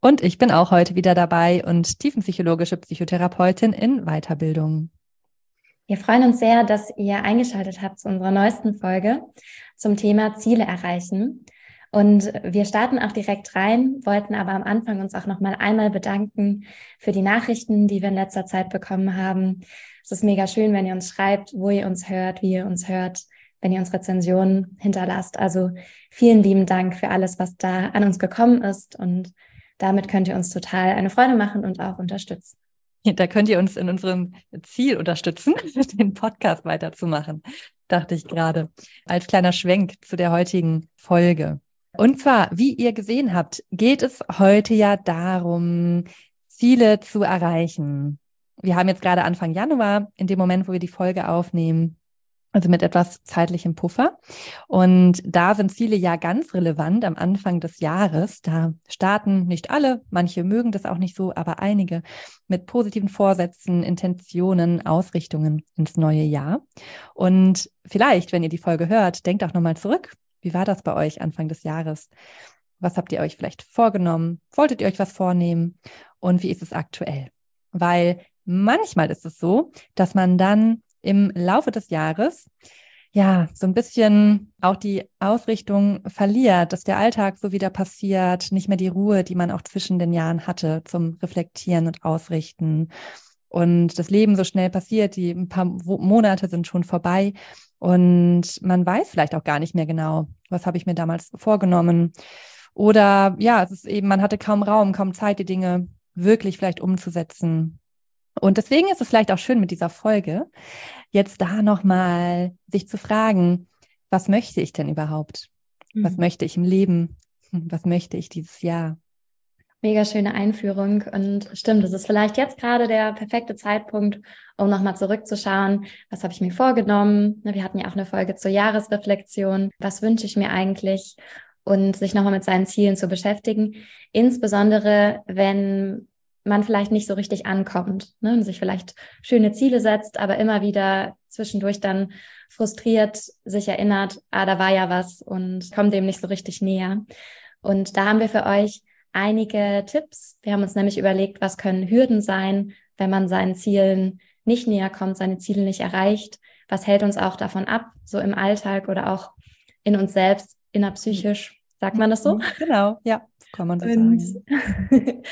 Und ich bin auch heute wieder dabei und tiefenpsychologische Psychotherapeutin in Weiterbildung. Wir freuen uns sehr, dass ihr eingeschaltet habt zu unserer neuesten Folge zum Thema Ziele erreichen. Und wir starten auch direkt rein, wollten aber am Anfang uns auch noch mal einmal bedanken für die Nachrichten, die wir in letzter Zeit bekommen haben. Es ist mega schön, wenn ihr uns schreibt, wo ihr uns hört, wie ihr uns hört wenn ihr uns Rezensionen hinterlasst. Also vielen lieben Dank für alles, was da an uns gekommen ist. Und damit könnt ihr uns total eine Freude machen und auch unterstützen. Da könnt ihr uns in unserem Ziel unterstützen, den Podcast weiterzumachen, dachte ich gerade, als kleiner Schwenk zu der heutigen Folge. Und zwar, wie ihr gesehen habt, geht es heute ja darum, Ziele zu erreichen. Wir haben jetzt gerade Anfang Januar, in dem Moment, wo wir die Folge aufnehmen also mit etwas zeitlichem Puffer. Und da sind Ziele ja ganz relevant am Anfang des Jahres. Da starten nicht alle, manche mögen das auch nicht so, aber einige mit positiven Vorsätzen, Intentionen, Ausrichtungen ins neue Jahr. Und vielleicht, wenn ihr die Folge hört, denkt auch nochmal zurück. Wie war das bei euch Anfang des Jahres? Was habt ihr euch vielleicht vorgenommen? Wolltet ihr euch was vornehmen? Und wie ist es aktuell? Weil manchmal ist es so, dass man dann im Laufe des Jahres ja so ein bisschen auch die Ausrichtung verliert, dass der Alltag so wieder passiert, nicht mehr die Ruhe, die man auch zwischen den Jahren hatte zum Reflektieren und Ausrichten. Und das Leben so schnell passiert, die ein paar Monate sind schon vorbei und man weiß vielleicht auch gar nicht mehr genau, was habe ich mir damals vorgenommen. Oder ja, es ist eben, man hatte kaum Raum, kaum Zeit, die Dinge wirklich vielleicht umzusetzen. Und deswegen ist es vielleicht auch schön mit dieser Folge, jetzt da nochmal sich zu fragen, was möchte ich denn überhaupt? Mhm. Was möchte ich im Leben? Was möchte ich dieses Jahr? Mega schöne Einführung und stimmt, es ist vielleicht jetzt gerade der perfekte Zeitpunkt, um nochmal zurückzuschauen, was habe ich mir vorgenommen? Wir hatten ja auch eine Folge zur Jahresreflexion. Was wünsche ich mir eigentlich? Und sich nochmal mit seinen Zielen zu beschäftigen. Insbesondere, wenn man vielleicht nicht so richtig ankommt ne? und sich vielleicht schöne Ziele setzt, aber immer wieder zwischendurch dann frustriert sich erinnert, ah, da war ja was und kommt dem nicht so richtig näher. Und da haben wir für euch einige Tipps. Wir haben uns nämlich überlegt, was können Hürden sein, wenn man seinen Zielen nicht näher kommt, seine Ziele nicht erreicht. Was hält uns auch davon ab, so im Alltag oder auch in uns selbst, innerpsychisch? Sagt man das so? Genau, ja, kann man und, sagen.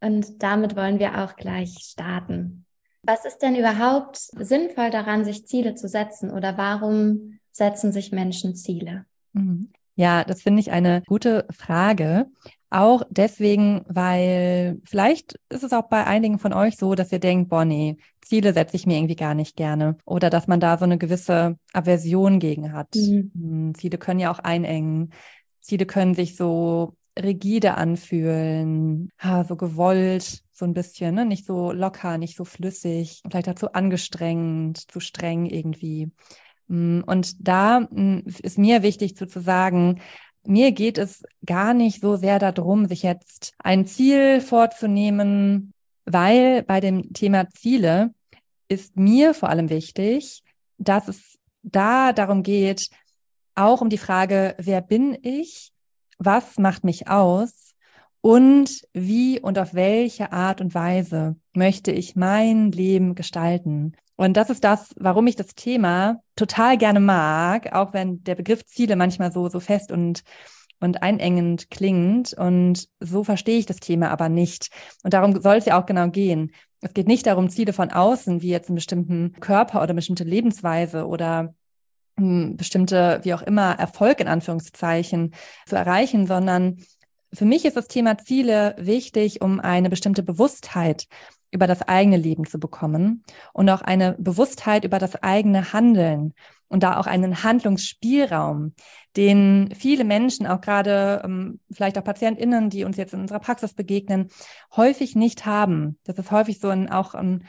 Und damit wollen wir auch gleich starten. Was ist denn überhaupt sinnvoll daran, sich Ziele zu setzen oder warum setzen sich Menschen Ziele? Mhm. Ja, das finde ich eine gute Frage. Auch deswegen, weil vielleicht ist es auch bei einigen von euch so, dass ihr denkt, boah, nee, Ziele setze ich mir irgendwie gar nicht gerne. Oder dass man da so eine gewisse Aversion gegen hat. Mhm. Hm, Ziele können ja auch einengen. Ziele können sich so rigide anfühlen, ha, so gewollt, so ein bisschen, ne? nicht so locker, nicht so flüssig, vielleicht dazu angestrengt, zu streng irgendwie. Mm, und da mm, ist mir wichtig zu, zu sagen, mir geht es gar nicht so sehr darum, sich jetzt ein Ziel vorzunehmen, weil bei dem Thema Ziele ist mir vor allem wichtig, dass es da darum geht, auch um die Frage, wer bin ich was macht mich aus und wie und auf welche Art und Weise möchte ich mein Leben gestalten. Und das ist das, warum ich das Thema total gerne mag, auch wenn der Begriff Ziele manchmal so, so fest und und einengend klingt. Und so verstehe ich das Thema aber nicht. Und darum soll es ja auch genau gehen. Es geht nicht darum, Ziele von außen, wie jetzt einen bestimmten Körper oder bestimmte Lebensweise oder bestimmte, wie auch immer, Erfolg in Anführungszeichen zu erreichen, sondern für mich ist das Thema Ziele wichtig, um eine bestimmte Bewusstheit über das eigene Leben zu bekommen und auch eine Bewusstheit über das eigene Handeln und da auch einen Handlungsspielraum, den viele Menschen, auch gerade ähm, vielleicht auch PatientInnen, die uns jetzt in unserer Praxis begegnen, häufig nicht haben. Das ist häufig so ein, auch ein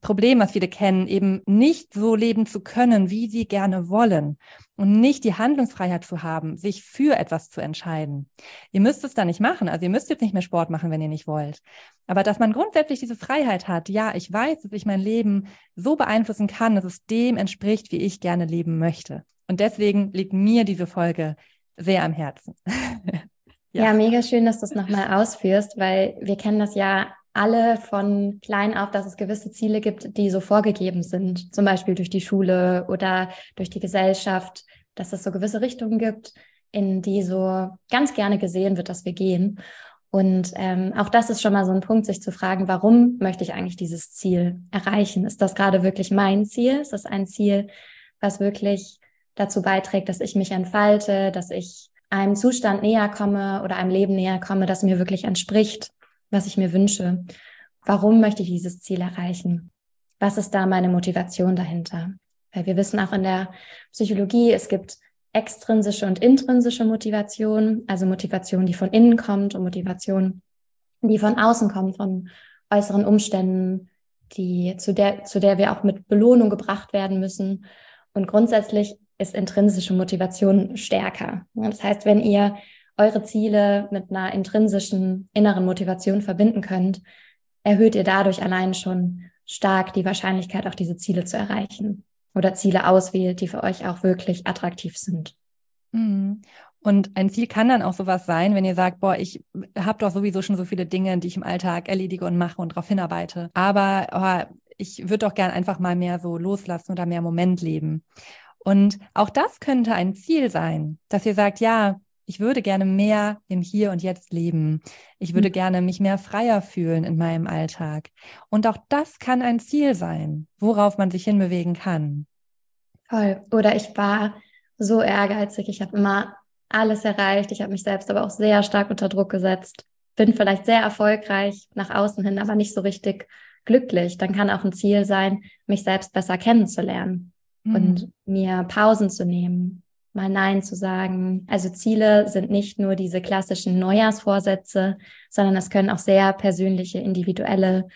Problem, was viele kennen, eben nicht so leben zu können, wie sie gerne wollen und nicht die Handlungsfreiheit zu haben, sich für etwas zu entscheiden. Ihr müsst es da nicht machen. Also ihr müsst jetzt nicht mehr Sport machen, wenn ihr nicht wollt. Aber dass man grundsätzlich diese Freiheit hat, ja, ich weiß, dass ich mein Leben so beeinflussen kann, dass es dem entspricht, wie ich gerne leben möchte. Und deswegen liegt mir diese Folge sehr am Herzen. ja. ja, mega schön, dass du es nochmal ausführst, weil wir kennen das ja alle von klein auf, dass es gewisse Ziele gibt, die so vorgegeben sind, zum Beispiel durch die Schule oder durch die Gesellschaft, dass es so gewisse Richtungen gibt, in die so ganz gerne gesehen wird, dass wir gehen. Und ähm, auch das ist schon mal so ein Punkt, sich zu fragen, warum möchte ich eigentlich dieses Ziel erreichen? Ist das gerade wirklich mein Ziel? Ist das ein Ziel, was wirklich dazu beiträgt, dass ich mich entfalte, dass ich einem Zustand näher komme oder einem Leben näher komme, das mir wirklich entspricht? Was ich mir wünsche. Warum möchte ich dieses Ziel erreichen? Was ist da meine Motivation dahinter? Weil wir wissen auch in der Psychologie, es gibt extrinsische und intrinsische Motivation, also Motivation, die von innen kommt und Motivation, die von außen kommt, von äußeren Umständen, die, zu der, zu der wir auch mit Belohnung gebracht werden müssen. Und grundsätzlich ist intrinsische Motivation stärker. Das heißt, wenn ihr eure Ziele mit einer intrinsischen inneren Motivation verbinden könnt, erhöht ihr dadurch allein schon stark die Wahrscheinlichkeit, auch diese Ziele zu erreichen oder Ziele auswählt, die für euch auch wirklich attraktiv sind. Mhm. Und ein Ziel kann dann auch sowas sein, wenn ihr sagt, boah, ich habe doch sowieso schon so viele Dinge, die ich im Alltag erledige und mache und darauf hinarbeite. Aber oh, ich würde doch gern einfach mal mehr so loslassen oder mehr Moment leben. Und auch das könnte ein Ziel sein, dass ihr sagt, ja, ich würde gerne mehr im Hier und Jetzt leben. Ich würde mhm. gerne mich mehr freier fühlen in meinem Alltag. Und auch das kann ein Ziel sein, worauf man sich hinbewegen kann. Voll. Oder ich war so ehrgeizig. Ich habe immer alles erreicht. Ich habe mich selbst aber auch sehr stark unter Druck gesetzt. Bin vielleicht sehr erfolgreich nach außen hin, aber nicht so richtig glücklich. Dann kann auch ein Ziel sein, mich selbst besser kennenzulernen mhm. und mir Pausen zu nehmen, mal Nein zu sagen. Also Ziele sind nicht nur diese klassischen Neujahrsvorsätze, sondern es können auch sehr persönliche, individuelle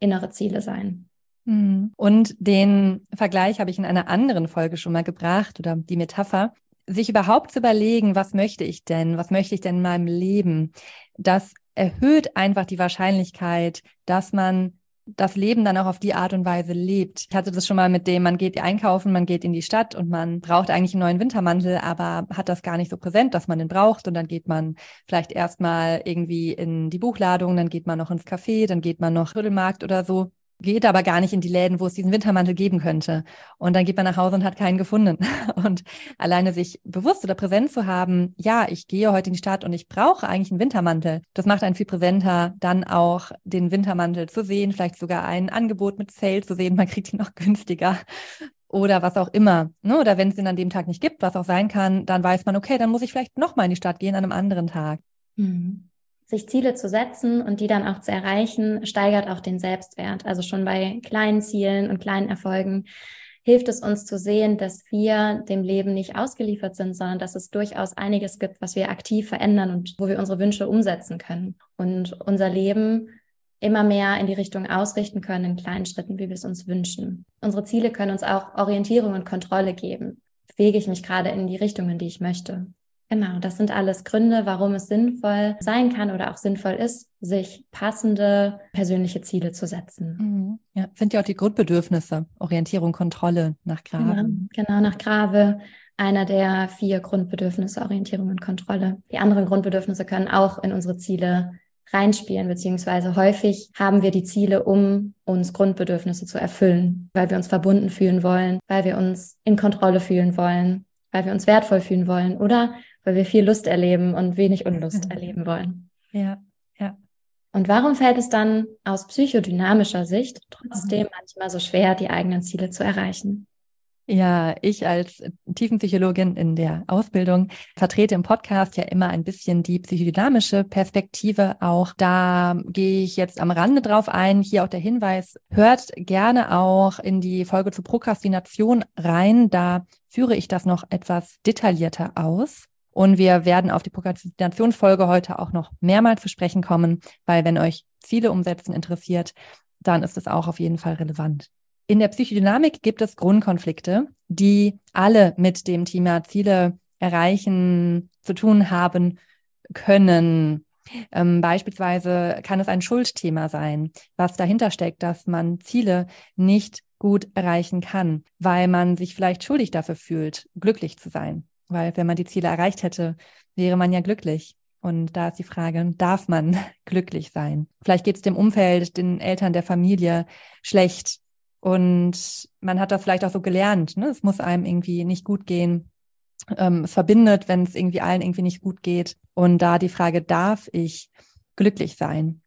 innere Ziele sein. Hm. Und den Vergleich habe ich in einer anderen Folge schon mal gebracht oder die Metapher, sich überhaupt zu überlegen, was möchte ich denn, was möchte ich denn in meinem Leben, das erhöht einfach die Wahrscheinlichkeit, dass man das Leben dann auch auf die Art und Weise lebt. Ich hatte das schon mal mit dem, man geht einkaufen, man geht in die Stadt und man braucht eigentlich einen neuen Wintermantel, aber hat das gar nicht so präsent, dass man den braucht. Und dann geht man vielleicht erstmal irgendwie in die Buchladung, dann geht man noch ins Café, dann geht man noch Rüttelmarkt oder so geht aber gar nicht in die Läden, wo es diesen Wintermantel geben könnte. Und dann geht man nach Hause und hat keinen gefunden. Und alleine sich bewusst oder präsent zu haben, ja, ich gehe heute in die Stadt und ich brauche eigentlich einen Wintermantel. Das macht einen viel präsenter, dann auch den Wintermantel zu sehen, vielleicht sogar ein Angebot mit Sale zu sehen, man kriegt ihn noch günstiger. Oder was auch immer. Ne? Oder wenn es ihn an dem Tag nicht gibt, was auch sein kann, dann weiß man, okay, dann muss ich vielleicht nochmal in die Stadt gehen an einem anderen Tag. Mhm sich Ziele zu setzen und die dann auch zu erreichen, steigert auch den Selbstwert. Also schon bei kleinen Zielen und kleinen Erfolgen hilft es uns zu sehen, dass wir dem Leben nicht ausgeliefert sind, sondern dass es durchaus einiges gibt, was wir aktiv verändern und wo wir unsere Wünsche umsetzen können und unser Leben immer mehr in die Richtung ausrichten können in kleinen Schritten, wie wir es uns wünschen. Unsere Ziele können uns auch Orientierung und Kontrolle geben. Bewege ich mich gerade in die Richtung, in die ich möchte? Genau, das sind alles Gründe, warum es sinnvoll sein kann oder auch sinnvoll ist, sich passende persönliche Ziele zu setzen. Mhm. Ja, sind ja auch die Grundbedürfnisse, Orientierung, Kontrolle nach Grave. Genau, genau, nach Grave. Einer der vier Grundbedürfnisse, Orientierung und Kontrolle. Die anderen Grundbedürfnisse können auch in unsere Ziele reinspielen, beziehungsweise häufig haben wir die Ziele, um uns Grundbedürfnisse zu erfüllen, weil wir uns verbunden fühlen wollen, weil wir uns in Kontrolle fühlen wollen, weil wir uns wertvoll fühlen wollen oder weil wir viel Lust erleben und wenig Unlust mhm. erleben wollen. Ja, ja. Und warum fällt es dann aus psychodynamischer Sicht trotzdem mhm. manchmal so schwer, die eigenen Ziele zu erreichen? Ja, ich als Tiefenpsychologin in der Ausbildung vertrete im Podcast ja immer ein bisschen die psychodynamische Perspektive. Auch da gehe ich jetzt am Rande drauf ein. Hier auch der Hinweis, hört gerne auch in die Folge zur Prokrastination rein. Da führe ich das noch etwas detaillierter aus. Und wir werden auf die Prokrastinationsfolge heute auch noch mehrmals zu sprechen kommen, weil wenn euch Ziele umsetzen interessiert, dann ist es auch auf jeden Fall relevant. In der Psychodynamik gibt es Grundkonflikte, die alle mit dem Thema Ziele erreichen zu tun haben können. Ähm, beispielsweise kann es ein Schuldthema sein, was dahinter steckt, dass man Ziele nicht gut erreichen kann, weil man sich vielleicht schuldig dafür fühlt, glücklich zu sein. Weil wenn man die Ziele erreicht hätte, wäre man ja glücklich. Und da ist die Frage, darf man glücklich sein? Vielleicht geht es dem Umfeld, den Eltern, der Familie schlecht und man hat das vielleicht auch so gelernt. Ne? Es muss einem irgendwie nicht gut gehen. Ähm, es verbindet, wenn es irgendwie allen irgendwie nicht gut geht. Und da die Frage, darf ich glücklich sein?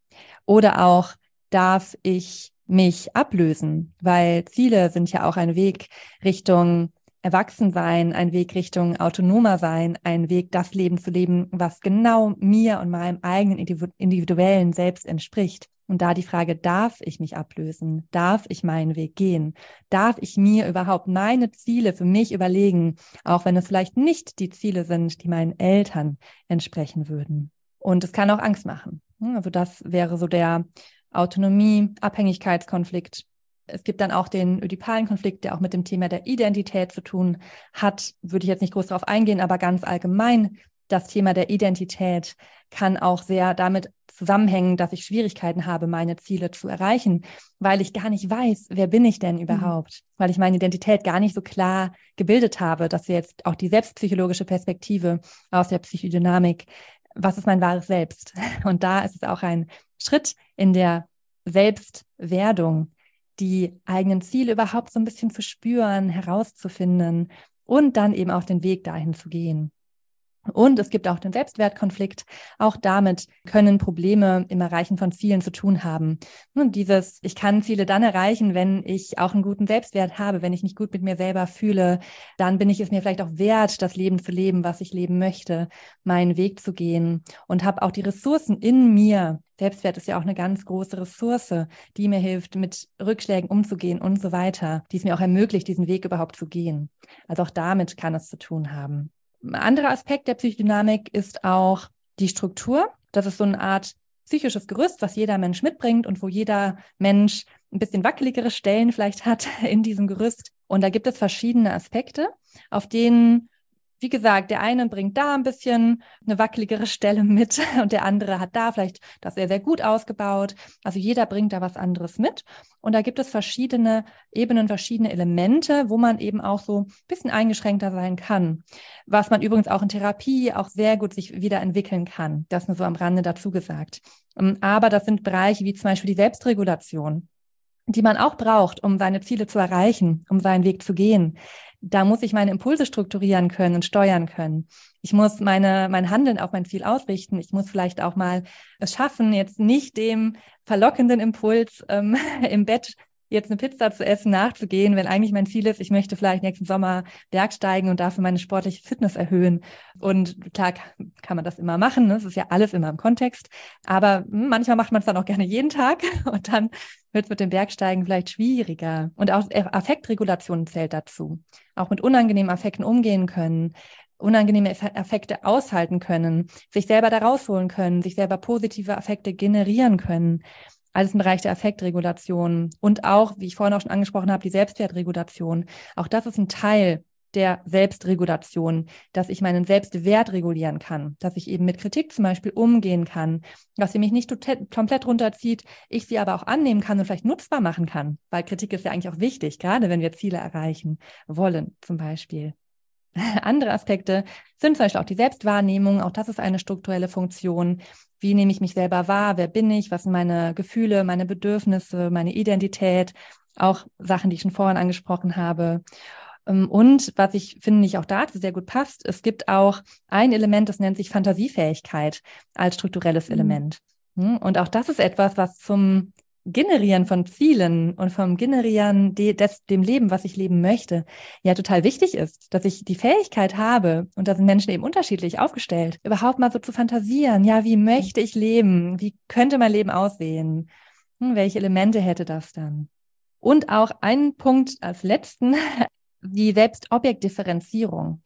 Oder auch, darf ich mich ablösen? Weil Ziele sind ja auch ein Weg Richtung Erwachsensein, ein Weg Richtung autonomer sein, ein Weg, das Leben zu leben, was genau mir und meinem eigenen individuellen Selbst entspricht. Und da die Frage, darf ich mich ablösen? Darf ich meinen Weg gehen? Darf ich mir überhaupt meine Ziele für mich überlegen, auch wenn es vielleicht nicht die Ziele sind, die meinen Eltern entsprechen würden? Und es kann auch Angst machen. Also das wäre so der Autonomie-Abhängigkeitskonflikt. Es gibt dann auch den ödipalen Konflikt, der auch mit dem Thema der Identität zu tun hat. Würde ich jetzt nicht groß darauf eingehen, aber ganz allgemein das Thema der Identität kann auch sehr damit zusammenhängen, dass ich Schwierigkeiten habe, meine Ziele zu erreichen, weil ich gar nicht weiß, wer bin ich denn mhm. überhaupt, mhm. weil ich meine Identität gar nicht so klar gebildet habe, dass wir jetzt auch die selbstpsychologische Perspektive aus der Psychodynamik, was ist mein wahres Selbst? Und da ist es auch ein Schritt in der Selbstwerdung, die eigenen Ziele überhaupt so ein bisschen zu spüren, herauszufinden und dann eben auch den Weg dahin zu gehen. Und es gibt auch den Selbstwertkonflikt. Auch damit können Probleme im Erreichen von Zielen zu tun haben. Und dieses, ich kann Ziele dann erreichen, wenn ich auch einen guten Selbstwert habe, wenn ich mich gut mit mir selber fühle, dann bin ich es mir vielleicht auch wert, das Leben zu leben, was ich leben möchte, meinen Weg zu gehen und habe auch die Ressourcen in mir. Selbstwert ist ja auch eine ganz große Ressource, die mir hilft, mit Rückschlägen umzugehen und so weiter, die es mir auch ermöglicht, diesen Weg überhaupt zu gehen. Also auch damit kann es zu tun haben. Ein anderer Aspekt der Psychodynamik ist auch die Struktur. Das ist so eine Art psychisches Gerüst, was jeder Mensch mitbringt und wo jeder Mensch ein bisschen wackeligere Stellen vielleicht hat in diesem Gerüst. Und da gibt es verschiedene Aspekte, auf denen wie gesagt, der eine bringt da ein bisschen eine wackeligere Stelle mit und der andere hat da vielleicht das sehr, sehr gut ausgebaut. Also jeder bringt da was anderes mit. Und da gibt es verschiedene Ebenen, verschiedene Elemente, wo man eben auch so ein bisschen eingeschränkter sein kann. Was man übrigens auch in Therapie auch sehr gut sich wieder entwickeln kann. Das nur so am Rande dazu gesagt. Ähm, aber das sind Bereiche wie zum Beispiel die Selbstregulation die man auch braucht, um seine Ziele zu erreichen, um seinen Weg zu gehen. Da muss ich meine Impulse strukturieren können und steuern können. Ich muss meine, mein Handeln auf mein Ziel ausrichten. Ich muss vielleicht auch mal es schaffen, jetzt nicht dem verlockenden Impuls ähm, im Bett jetzt eine Pizza zu essen nachzugehen, wenn eigentlich mein Ziel ist, ich möchte vielleicht nächsten Sommer Bergsteigen und dafür meine sportliche Fitness erhöhen. Und klar kann man das immer machen, ne? das ist ja alles immer im Kontext, aber hm, manchmal macht man es dann auch gerne jeden Tag und dann wird es mit dem Bergsteigen vielleicht schwieriger. Und auch Affektregulation zählt dazu. Auch mit unangenehmen Affekten umgehen können, unangenehme Affekte aushalten können, sich selber da rausholen können, sich selber positive Affekte generieren können alles im Bereich der Affektregulation und auch, wie ich vorhin auch schon angesprochen habe, die Selbstwertregulation. Auch das ist ein Teil der Selbstregulation, dass ich meinen Selbstwert regulieren kann, dass ich eben mit Kritik zum Beispiel umgehen kann, dass sie mich nicht komplett runterzieht, ich sie aber auch annehmen kann und vielleicht nutzbar machen kann, weil Kritik ist ja eigentlich auch wichtig, gerade wenn wir Ziele erreichen wollen zum Beispiel. Andere Aspekte sind zum Beispiel auch die Selbstwahrnehmung. Auch das ist eine strukturelle Funktion. Wie nehme ich mich selber wahr? Wer bin ich? Was sind meine Gefühle, meine Bedürfnisse, meine Identität? Auch Sachen, die ich schon vorhin angesprochen habe. Ähm, und was ich finde, nicht auch dazu sehr gut passt, es gibt auch ein Element, das nennt sich Fantasiefähigkeit als strukturelles mhm. Element. Hm, und auch das ist etwas, was zum Generieren von Zielen und vom Generieren de, des, dem Leben, was ich leben möchte, ja total wichtig ist, dass ich die Fähigkeit habe, und da sind Menschen eben unterschiedlich aufgestellt, überhaupt mal so zu fantasieren, ja, wie möchte ich leben? Wie könnte mein Leben aussehen? Hm, welche Elemente hätte das dann? Und auch einen Punkt als letzten, die Selbstobjektdifferenzierung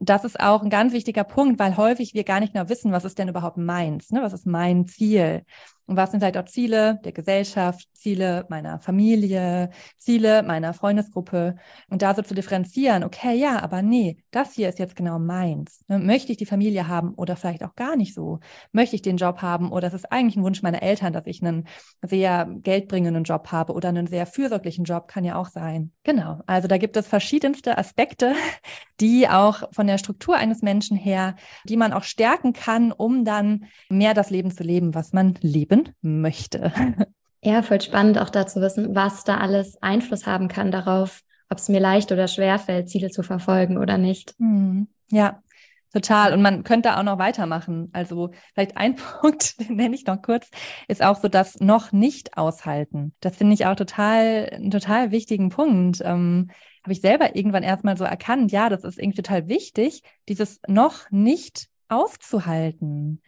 das ist auch ein ganz wichtiger Punkt, weil häufig wir gar nicht mehr wissen, was ist denn überhaupt meins, ne? was ist mein Ziel. Und was sind vielleicht auch Ziele der Gesellschaft, Ziele meiner Familie, Ziele meiner Freundesgruppe? Und da so zu differenzieren, okay, ja, aber nee, das hier ist jetzt genau meins. Ne? Möchte ich die Familie haben oder vielleicht auch gar nicht so? Möchte ich den Job haben oder ist es eigentlich ein Wunsch meiner Eltern, dass ich einen sehr geldbringenden Job habe oder einen sehr fürsorglichen Job? Kann ja auch sein. Genau. Also da gibt es verschiedenste Aspekte, die auch von der Struktur eines Menschen her, die man auch stärken kann, um dann mehr das Leben zu leben, was man leben möchte. Ja, voll spannend auch da zu wissen, was da alles Einfluss haben kann darauf, ob es mir leicht oder schwer fällt, Ziele zu verfolgen oder nicht. Mhm. Ja, Total. Und man könnte auch noch weitermachen. Also vielleicht ein Punkt, den nenne ich noch kurz, ist auch so das noch nicht aushalten. Das finde ich auch total, einen total wichtigen Punkt. Ähm, Habe ich selber irgendwann erstmal so erkannt, ja, das ist irgendwie total wichtig, dieses noch nicht auszuhalten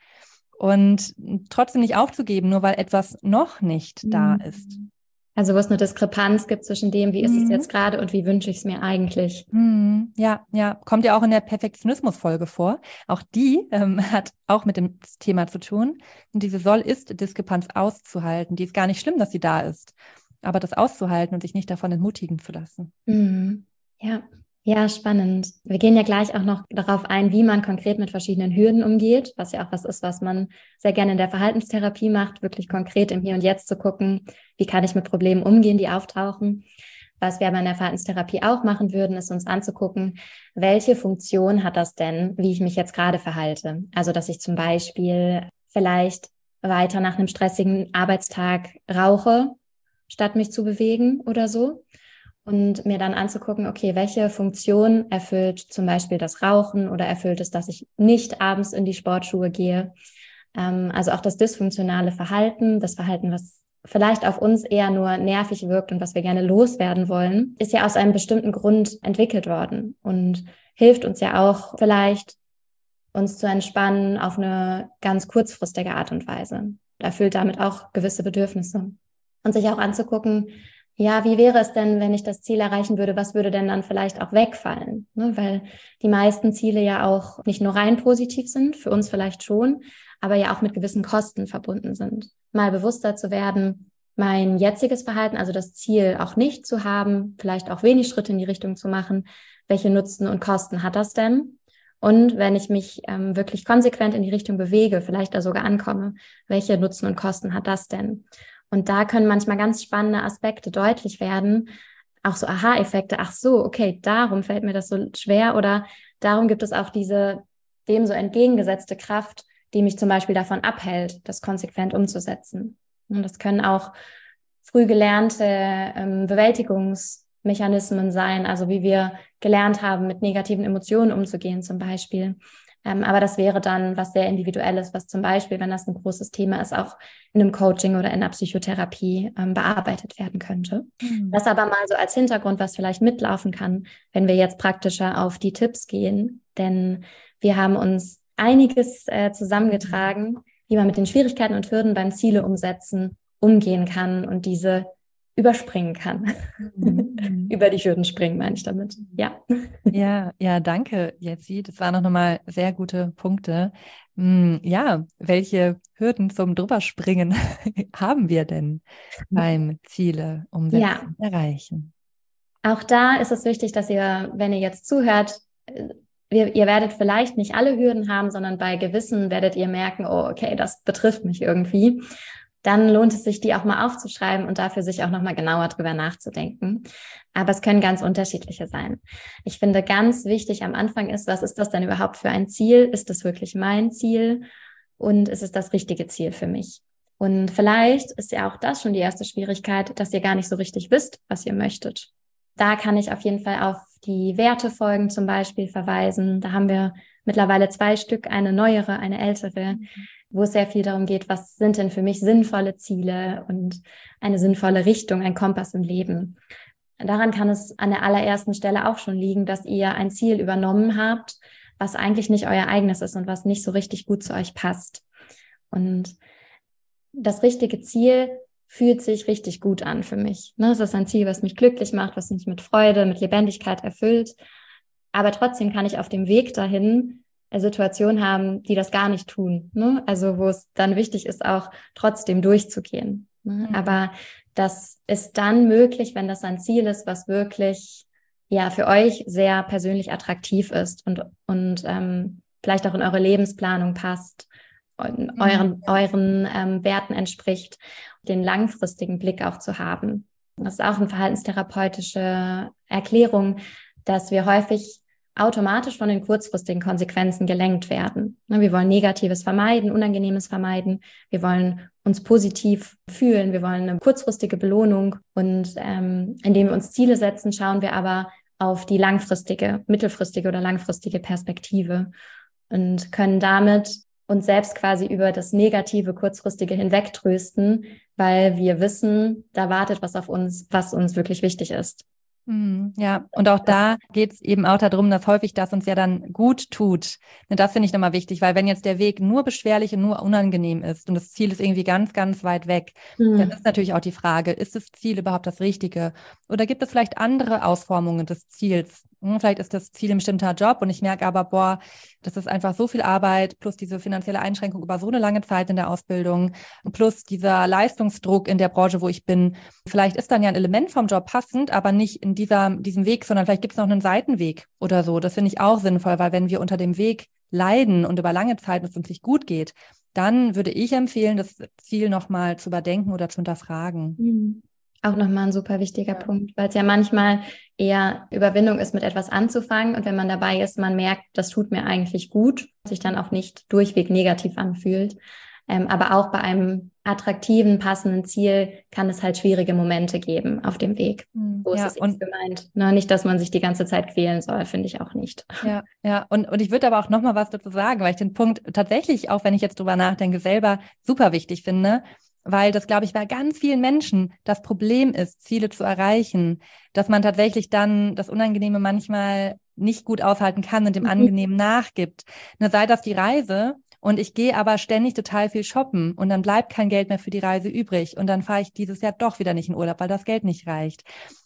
und trotzdem nicht aufzugeben, nur weil etwas noch nicht mhm. da ist. Also wo es eine Diskrepanz gibt zwischen dem, wie ist mhm. es jetzt gerade und wie wünsche ich es mir eigentlich. Mhm. Ja, ja, kommt ja auch in der Perfektionismus-Folge vor. Auch die ähm, hat auch mit dem Thema zu tun. Und diese Soll-Ist-Diskrepanz auszuhalten, die ist gar nicht schlimm, dass sie da ist. Aber das auszuhalten und sich nicht davon entmutigen zu lassen. Mhm. Ja, ja, spannend. Wir gehen ja gleich auch noch darauf ein, wie man konkret mit verschiedenen Hürden umgeht, was ja auch was ist, was man sehr gerne in der Verhaltenstherapie macht, wirklich konkret im Hier und Jetzt zu gucken, wie kann ich mit Problemen umgehen, die auftauchen. Was wir aber in der Verhaltenstherapie auch machen würden, ist uns anzugucken, welche Funktion hat das denn, wie ich mich jetzt gerade verhalte. Also, dass ich zum Beispiel vielleicht weiter nach einem stressigen Arbeitstag rauche, statt mich zu bewegen oder so und mir dann anzugucken, okay, welche Funktion erfüllt zum Beispiel das Rauchen oder erfüllt es, dass ich nicht abends in die Sportschuhe gehe. Ähm, also auch das dysfunktionale Verhalten, das Verhalten, was vielleicht auf uns eher nur nervig wirkt und was wir gerne loswerden wollen, ist ja aus einem bestimmten Grund entwickelt worden und hilft uns ja auch vielleicht, uns zu entspannen auf eine ganz kurzfristige Art und Weise. Erfüllt damit auch gewisse Bedürfnisse. Und sich auch anzugucken, ja, wie wäre es denn, wenn ich das Ziel erreichen würde, was würde denn dann vielleicht auch wegfallen? Ne? Weil die meisten Ziele ja auch nicht nur rein positiv sind, für uns vielleicht schon, aber ja auch mit gewissen Kosten verbunden sind. Mal bewusster zu werden, mein jetziges Verhalten, also das Ziel auch nicht zu haben, vielleicht auch wenig Schritte in die Richtung zu machen, welche Nutzen und Kosten hat das denn? Und wenn ich mich ähm, wirklich konsequent in die Richtung bewege, vielleicht da sogar ankomme, welche Nutzen und Kosten hat das denn? Und da können manchmal ganz spannende Aspekte deutlich werden. Auch so Aha-Effekte. Ach so, okay, darum fällt mir das so schwer oder darum gibt es auch diese dem so entgegengesetzte Kraft, die mich zum Beispiel davon abhält, das konsequent umzusetzen. Und das können auch früh gelernte ähm, Bewältigungsmechanismen sein, also wie wir gelernt haben, mit negativen Emotionen umzugehen zum Beispiel. Ähm, aber das wäre dann was sehr Individuelles, was zum Beispiel, wenn das ein großes Thema ist, auch in einem Coaching oder in einer Psychotherapie ähm, bearbeitet werden könnte. Mhm. Das aber mal so als Hintergrund, was vielleicht mitlaufen kann, wenn wir jetzt praktischer auf die Tipps gehen. Denn wir haben uns einiges äh, zusammengetragen, wie man mit den Schwierigkeiten und Hürden beim Ziele umsetzen umgehen kann und diese überspringen kann. Mhm. Über die Hürden springen, meine ich damit. Ja. Ja, ja, danke, Jetzi. Das waren noch nochmal sehr gute Punkte. Hm, ja, welche Hürden zum Drüberspringen haben wir denn beim Ziele umsetzen, ja. erreichen? Auch da ist es wichtig, dass ihr, wenn ihr jetzt zuhört, ihr, ihr werdet vielleicht nicht alle Hürden haben, sondern bei gewissen werdet ihr merken, oh, okay, das betrifft mich irgendwie dann lohnt es sich, die auch mal aufzuschreiben und dafür sich auch nochmal genauer drüber nachzudenken. Aber es können ganz unterschiedliche sein. Ich finde ganz wichtig am Anfang ist, was ist das denn überhaupt für ein Ziel? Ist das wirklich mein Ziel? Und ist es das richtige Ziel für mich? Und vielleicht ist ja auch das schon die erste Schwierigkeit, dass ihr gar nicht so richtig wisst, was ihr möchtet. Da kann ich auf jeden Fall auf die Wertefolgen zum Beispiel verweisen. Da haben wir mittlerweile zwei Stück, eine neuere, eine ältere, wo es sehr viel darum geht, was sind denn für mich sinnvolle Ziele und eine sinnvolle Richtung, ein Kompass im Leben. Daran kann es an der allerersten Stelle auch schon liegen, dass ihr ein Ziel übernommen habt, was eigentlich nicht euer eigenes ist und was nicht so richtig gut zu euch passt. Und das richtige Ziel fühlt sich richtig gut an für mich. Ne? Es ist ein Ziel, was mich glücklich macht, was mich mit Freude, mit Lebendigkeit erfüllt. Aber trotzdem kann ich auf dem Weg dahin eine Situation haben, die das gar nicht tun. Ne? Also wo es dann wichtig ist, auch trotzdem durchzugehen. Ne? Mhm. Aber das ist dann möglich, wenn das ein Ziel ist, was wirklich ja für euch sehr persönlich attraktiv ist und, und ähm, vielleicht auch in eure Lebensplanung passt, mhm. euren, euren ähm, Werten entspricht, den langfristigen Blick auch zu haben. Das ist auch eine verhaltenstherapeutische Erklärung, dass wir häufig automatisch von den kurzfristigen Konsequenzen gelenkt werden. Ne, wir wollen Negatives vermeiden, Unangenehmes vermeiden. Wir wollen uns positiv fühlen. Wir wollen eine kurzfristige Belohnung. Und ähm, indem wir uns Ziele setzen, schauen wir aber auf die langfristige, mittelfristige oder langfristige Perspektive und können damit uns selbst quasi über das negative, kurzfristige hinwegtrösten, weil wir wissen, da wartet was auf uns, was uns wirklich wichtig ist. Mhm, ja, und auch da geht es eben auch darum, dass häufig das uns ja dann gut tut. Und das finde ich nochmal wichtig, weil wenn jetzt der Weg nur beschwerlich und nur unangenehm ist und das Ziel ist irgendwie ganz, ganz weit weg, mhm. dann ist natürlich auch die Frage, ist das Ziel überhaupt das Richtige? Oder gibt es vielleicht andere Ausformungen des Ziels, vielleicht ist das Ziel ein bestimmter Job und ich merke aber, boah, das ist einfach so viel Arbeit plus diese finanzielle Einschränkung über so eine lange Zeit in der Ausbildung plus dieser Leistungsdruck in der Branche, wo ich bin. Vielleicht ist dann ja ein Element vom Job passend, aber nicht in dieser, diesem Weg, sondern vielleicht gibt es noch einen Seitenweg oder so. Das finde ich auch sinnvoll, weil wenn wir unter dem Weg leiden und über lange Zeit es uns nicht gut geht, dann würde ich empfehlen, das Ziel nochmal zu überdenken oder zu hinterfragen. Mhm. Auch nochmal ein super wichtiger ja. Punkt, weil es ja manchmal eher Überwindung ist, mit etwas anzufangen. Und wenn man dabei ist, man merkt, das tut mir eigentlich gut, sich dann auch nicht durchweg negativ anfühlt. Ähm, aber auch bei einem attraktiven, passenden Ziel kann es halt schwierige Momente geben auf dem Weg. Hm, Wo ja, ist es und gemeint? Ne, nicht, dass man sich die ganze Zeit quälen soll, finde ich auch nicht. Ja, ja. Und, und ich würde aber auch noch mal was dazu sagen, weil ich den Punkt tatsächlich, auch wenn ich jetzt drüber nachdenke, selber super wichtig finde weil das, glaube ich, bei ganz vielen Menschen das Problem ist, Ziele zu erreichen, dass man tatsächlich dann das Unangenehme manchmal nicht gut aushalten kann und dem mhm. Angenehmen nachgibt. Ne, sei das die Reise und ich gehe aber ständig total viel shoppen und dann bleibt kein Geld mehr für die Reise übrig und dann fahre ich dieses Jahr doch wieder nicht in Urlaub, weil das Geld nicht reicht.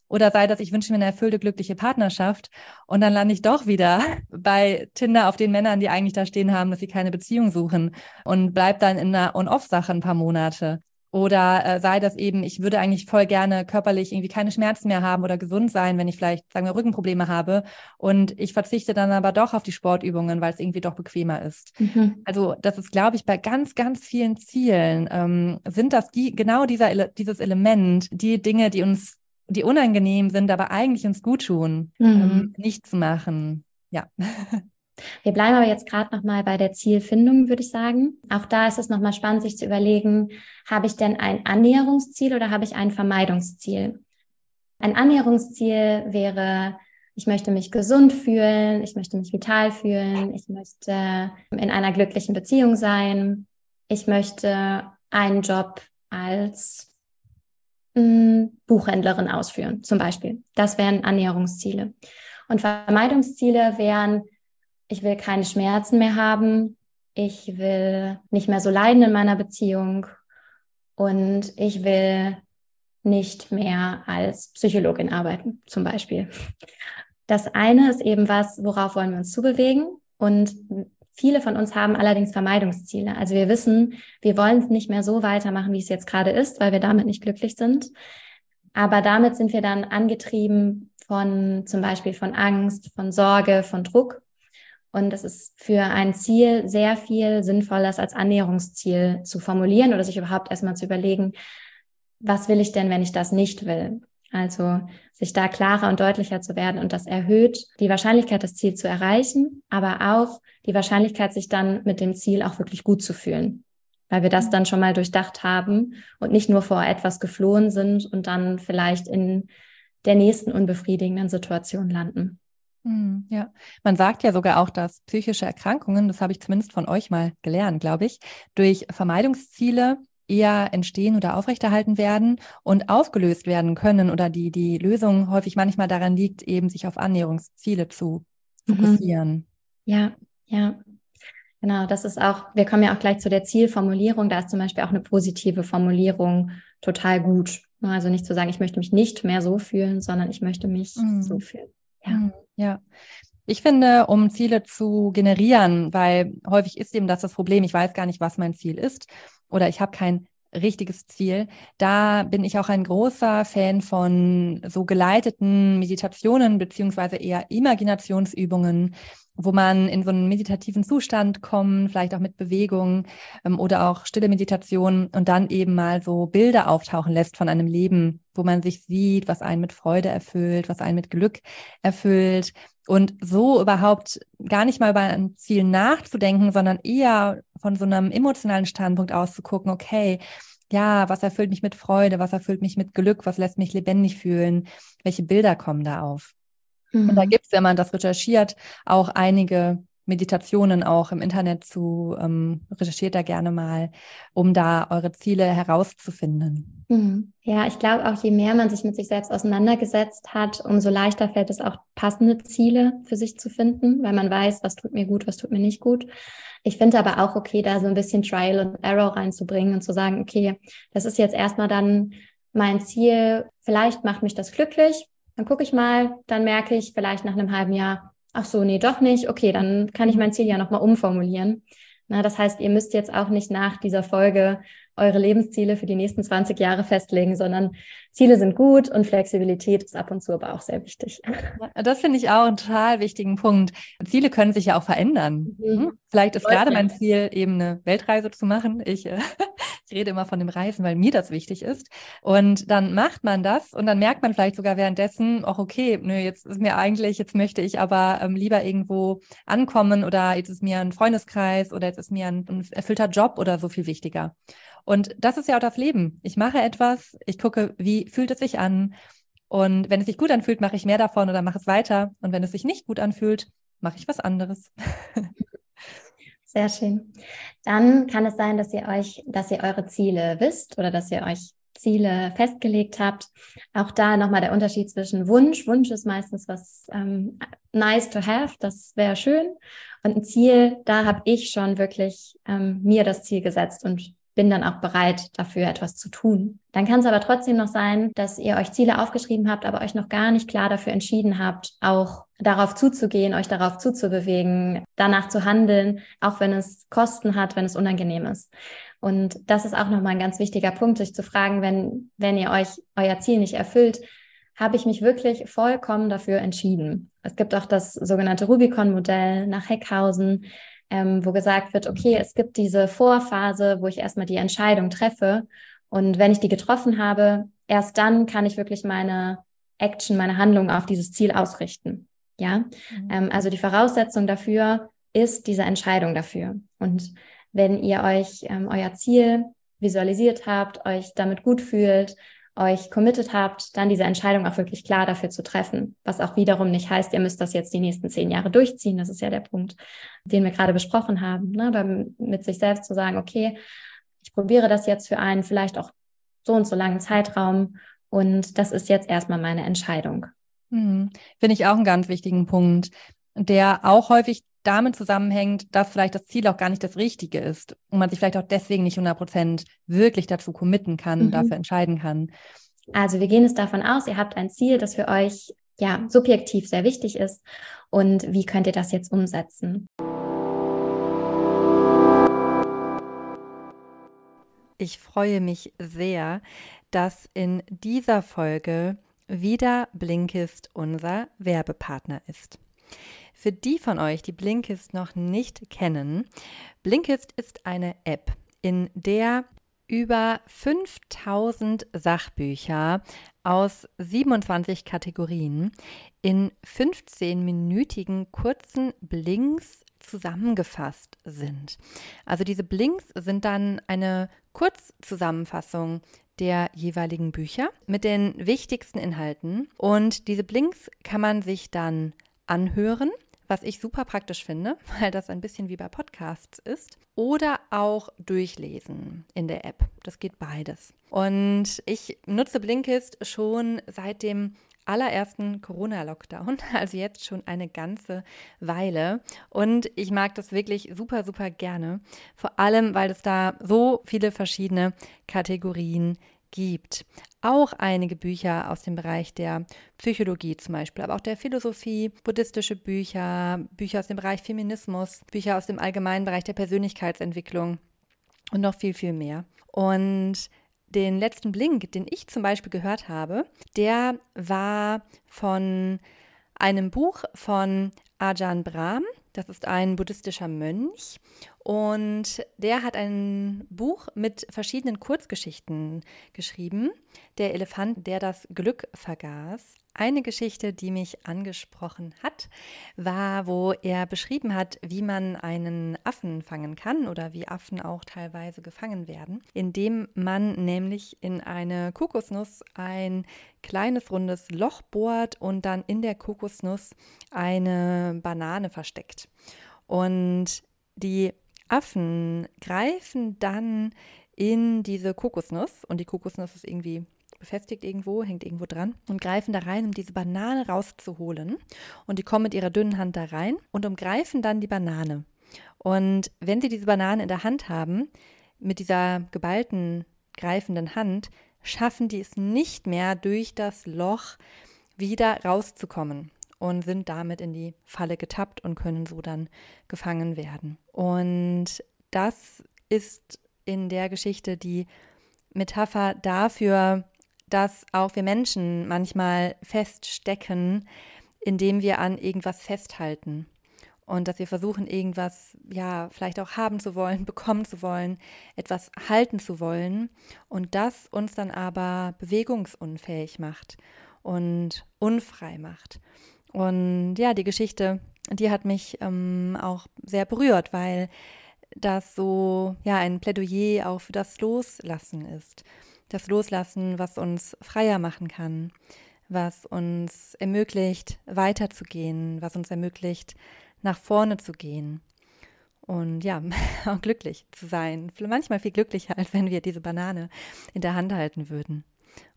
Oder sei das, ich wünsche mir eine erfüllte, glückliche Partnerschaft und dann lande ich doch wieder bei Tinder auf den Männern, die eigentlich da stehen haben, dass sie keine Beziehung suchen und bleib dann in einer On-Off-Sache ein paar Monate. Oder äh, sei das eben, ich würde eigentlich voll gerne körperlich irgendwie keine Schmerzen mehr haben oder gesund sein, wenn ich vielleicht, sagen wir, Rückenprobleme habe. Und ich verzichte dann aber doch auf die Sportübungen, weil es irgendwie doch bequemer ist. Mhm. Also das ist, glaube ich, bei ganz, ganz vielen Zielen ähm, sind das die, genau dieser, dieses Element, die Dinge, die uns, die unangenehm sind, aber eigentlich uns gut tun, mhm. ähm, nicht zu machen. Ja. Wir bleiben aber jetzt gerade nochmal bei der Zielfindung, würde ich sagen. Auch da ist es nochmal spannend, sich zu überlegen, habe ich denn ein Annäherungsziel oder habe ich ein Vermeidungsziel? Ein Annäherungsziel wäre, ich möchte mich gesund fühlen, ich möchte mich vital fühlen, ich möchte in einer glücklichen Beziehung sein, ich möchte einen Job als mh, Buchhändlerin ausführen, zum Beispiel. Das wären Annäherungsziele. Und Vermeidungsziele wären, ich will keine Schmerzen mehr haben, ich will nicht mehr so leiden in meiner Beziehung und ich will nicht mehr als Psychologin arbeiten, zum Beispiel. Das eine ist eben was, worauf wollen wir uns zubewegen und viele von uns haben allerdings Vermeidungsziele. Also wir wissen, wir wollen es nicht mehr so weitermachen, wie es jetzt gerade ist, weil wir damit nicht glücklich sind. Aber damit sind wir dann angetrieben von zum Beispiel von Angst, von Sorge, von Druck und es ist für ein Ziel sehr viel sinnvoller, es als Annäherungsziel zu formulieren oder sich überhaupt erstmal zu überlegen, was will ich denn, wenn ich das nicht will? Also sich da klarer und deutlicher zu werden und das erhöht die Wahrscheinlichkeit, das Ziel zu erreichen, aber auch die Wahrscheinlichkeit, sich dann mit dem Ziel auch wirklich gut zu fühlen, weil wir das dann schon mal durchdacht haben und nicht nur vor etwas geflohen sind und dann vielleicht in der nächsten unbefriedigenden Situation landen. Hm, ja, man sagt ja sogar auch, dass psychische Erkrankungen, das habe ich zumindest von euch mal gelernt, glaube ich, durch Vermeidungsziele eher entstehen oder aufrechterhalten werden und aufgelöst werden können oder die, die Lösung häufig manchmal daran liegt, eben sich auf Annäherungsziele zu mhm. fokussieren. Ja, ja. Genau, das ist auch, wir kommen ja auch gleich zu der Zielformulierung. Da ist zum Beispiel auch eine positive Formulierung total gut. Also nicht zu sagen, ich möchte mich nicht mehr so fühlen, sondern ich möchte mich mhm. so fühlen. Ja. Mhm. Ja. Ich finde, um Ziele zu generieren, weil häufig ist eben das das Problem, ich weiß gar nicht, was mein Ziel ist oder ich habe kein richtiges Ziel. Da bin ich auch ein großer Fan von so geleiteten Meditationen beziehungsweise eher Imaginationsübungen, wo man in so einen meditativen Zustand kommt, vielleicht auch mit Bewegung ähm, oder auch stille Meditation und dann eben mal so Bilder auftauchen lässt von einem Leben, wo man sich sieht, was einen mit Freude erfüllt, was einen mit Glück erfüllt und so überhaupt gar nicht mal über ein Ziel nachzudenken, sondern eher von so einem emotionalen Standpunkt aus zu gucken, okay, ja, was erfüllt mich mit Freude, was erfüllt mich mit Glück, was lässt mich lebendig fühlen, welche Bilder kommen da auf. Mhm. Und da mhm. gibt es, wenn man das recherchiert, auch einige Meditationen auch im Internet zu, ähm, recherchiert da gerne mal, um da eure Ziele herauszufinden. Mhm. Ja, ich glaube auch, je mehr man sich mit sich selbst auseinandergesetzt hat, umso leichter fällt es auch, passende Ziele für sich zu finden, weil man weiß, was tut mir gut, was tut mir nicht gut. Ich finde aber auch okay, da so ein bisschen Trial and Error reinzubringen und zu sagen, okay, das ist jetzt erstmal dann mein Ziel, vielleicht macht mich das glücklich, dann gucke ich mal, dann merke ich vielleicht nach einem halben Jahr, ach so, nee, doch nicht. Okay, dann kann ich mein Ziel ja nochmal umformulieren. Na, das heißt, ihr müsst jetzt auch nicht nach dieser Folge eure Lebensziele für die nächsten 20 Jahre festlegen, sondern Ziele sind gut und Flexibilität ist ab und zu aber auch sehr wichtig. Das finde ich auch einen total wichtigen Punkt. Ziele können sich ja auch verändern. Mhm. Hm? Vielleicht ist gerade mein Ziel, eben eine Weltreise zu machen. Ich, äh, ich rede immer von dem Reisen, weil mir das wichtig ist. Und dann macht man das und dann merkt man vielleicht sogar währenddessen, auch okay, nö, jetzt ist mir eigentlich, jetzt möchte ich aber ähm, lieber irgendwo ankommen oder jetzt ist mir ein Freundeskreis oder jetzt ist mir ein, ein erfüllter Job oder so viel wichtiger. Und das ist ja auch das Leben. Ich mache etwas, ich gucke, wie fühlt es sich an. Und wenn es sich gut anfühlt, mache ich mehr davon oder mache es weiter. Und wenn es sich nicht gut anfühlt, mache ich was anderes. Sehr schön. Dann kann es sein, dass ihr euch, dass ihr eure Ziele wisst oder dass ihr euch Ziele festgelegt habt. Auch da nochmal der Unterschied zwischen Wunsch. Wunsch ist meistens was ähm, nice to have, das wäre schön. Und ein Ziel, da habe ich schon wirklich ähm, mir das Ziel gesetzt und bin dann auch bereit, dafür etwas zu tun. Dann kann es aber trotzdem noch sein, dass ihr euch Ziele aufgeschrieben habt, aber euch noch gar nicht klar dafür entschieden habt, auch darauf zuzugehen, euch darauf zuzubewegen, danach zu handeln, auch wenn es Kosten hat, wenn es unangenehm ist. Und das ist auch nochmal ein ganz wichtiger Punkt, sich zu fragen, wenn, wenn ihr euch euer Ziel nicht erfüllt, habe ich mich wirklich vollkommen dafür entschieden. Es gibt auch das sogenannte Rubicon-Modell nach Heckhausen, ähm, wo gesagt wird, okay, es gibt diese Vorphase, wo ich erstmal die Entscheidung treffe. Und wenn ich die getroffen habe, erst dann kann ich wirklich meine Action, meine Handlung auf dieses Ziel ausrichten. Ja, mhm. ähm, also die Voraussetzung dafür ist diese Entscheidung dafür. Und wenn ihr euch ähm, euer Ziel visualisiert habt, euch damit gut fühlt, euch committed habt, dann diese Entscheidung auch wirklich klar dafür zu treffen. Was auch wiederum nicht heißt, ihr müsst das jetzt die nächsten zehn Jahre durchziehen. Das ist ja der Punkt, den wir gerade besprochen haben. Ne? Aber mit sich selbst zu sagen, okay, ich probiere das jetzt für einen vielleicht auch so und so langen Zeitraum und das ist jetzt erstmal meine Entscheidung. Hm. Finde ich auch einen ganz wichtigen Punkt, der auch häufig damit zusammenhängt, dass vielleicht das Ziel auch gar nicht das Richtige ist und man sich vielleicht auch deswegen nicht 100 Prozent wirklich dazu committen kann, mhm. dafür entscheiden kann. Also wir gehen jetzt davon aus, ihr habt ein Ziel, das für euch ja subjektiv sehr wichtig ist. Und wie könnt ihr das jetzt umsetzen? Ich freue mich sehr, dass in dieser Folge wieder Blinkist unser Werbepartner ist. Für die von euch, die Blinkist noch nicht kennen, Blinkist ist eine App, in der über 5000 Sachbücher aus 27 Kategorien in 15-minütigen kurzen Blinks zusammengefasst sind. Also diese Blinks sind dann eine Kurzzusammenfassung der jeweiligen Bücher mit den wichtigsten Inhalten und diese Blinks kann man sich dann anhören was ich super praktisch finde, weil das ein bisschen wie bei Podcasts ist, oder auch durchlesen in der App. Das geht beides. Und ich nutze Blinkist schon seit dem allerersten Corona-Lockdown, also jetzt schon eine ganze Weile. Und ich mag das wirklich super, super gerne. Vor allem, weil es da so viele verschiedene Kategorien gibt. Auch einige Bücher aus dem Bereich der Psychologie zum Beispiel, aber auch der Philosophie, buddhistische Bücher, Bücher aus dem Bereich Feminismus, Bücher aus dem allgemeinen Bereich der Persönlichkeitsentwicklung und noch viel, viel mehr. Und den letzten Blink, den ich zum Beispiel gehört habe, der war von einem Buch von Ajahn Brahm. Das ist ein buddhistischer Mönch und der hat ein Buch mit verschiedenen Kurzgeschichten geschrieben. Der Elefant, der das Glück vergaß. Eine Geschichte, die mich angesprochen hat, war, wo er beschrieben hat, wie man einen Affen fangen kann oder wie Affen auch teilweise gefangen werden, indem man nämlich in eine Kokosnuss ein kleines rundes Loch bohrt und dann in der Kokosnuss eine Banane versteckt. Und die Affen greifen dann in diese Kokosnuss und die Kokosnuss ist irgendwie befestigt irgendwo, hängt irgendwo dran und greifen da rein, um diese Banane rauszuholen. Und die kommen mit ihrer dünnen Hand da rein und umgreifen dann die Banane. Und wenn sie diese Banane in der Hand haben, mit dieser geballten, greifenden Hand, schaffen die es nicht mehr, durch das Loch wieder rauszukommen und sind damit in die Falle getappt und können so dann gefangen werden. Und das ist in der Geschichte die Metapher dafür, dass auch wir Menschen manchmal feststecken, indem wir an irgendwas festhalten und dass wir versuchen, irgendwas, ja, vielleicht auch haben zu wollen, bekommen zu wollen, etwas halten zu wollen und das uns dann aber bewegungsunfähig macht und unfrei macht. Und ja, die Geschichte, die hat mich ähm, auch sehr berührt, weil das so ja ein Plädoyer auch für das Loslassen ist. Das Loslassen, was uns freier machen kann, was uns ermöglicht, weiterzugehen, was uns ermöglicht, nach vorne zu gehen. Und ja, auch glücklich zu sein. Manchmal viel glücklicher, als wenn wir diese Banane in der Hand halten würden.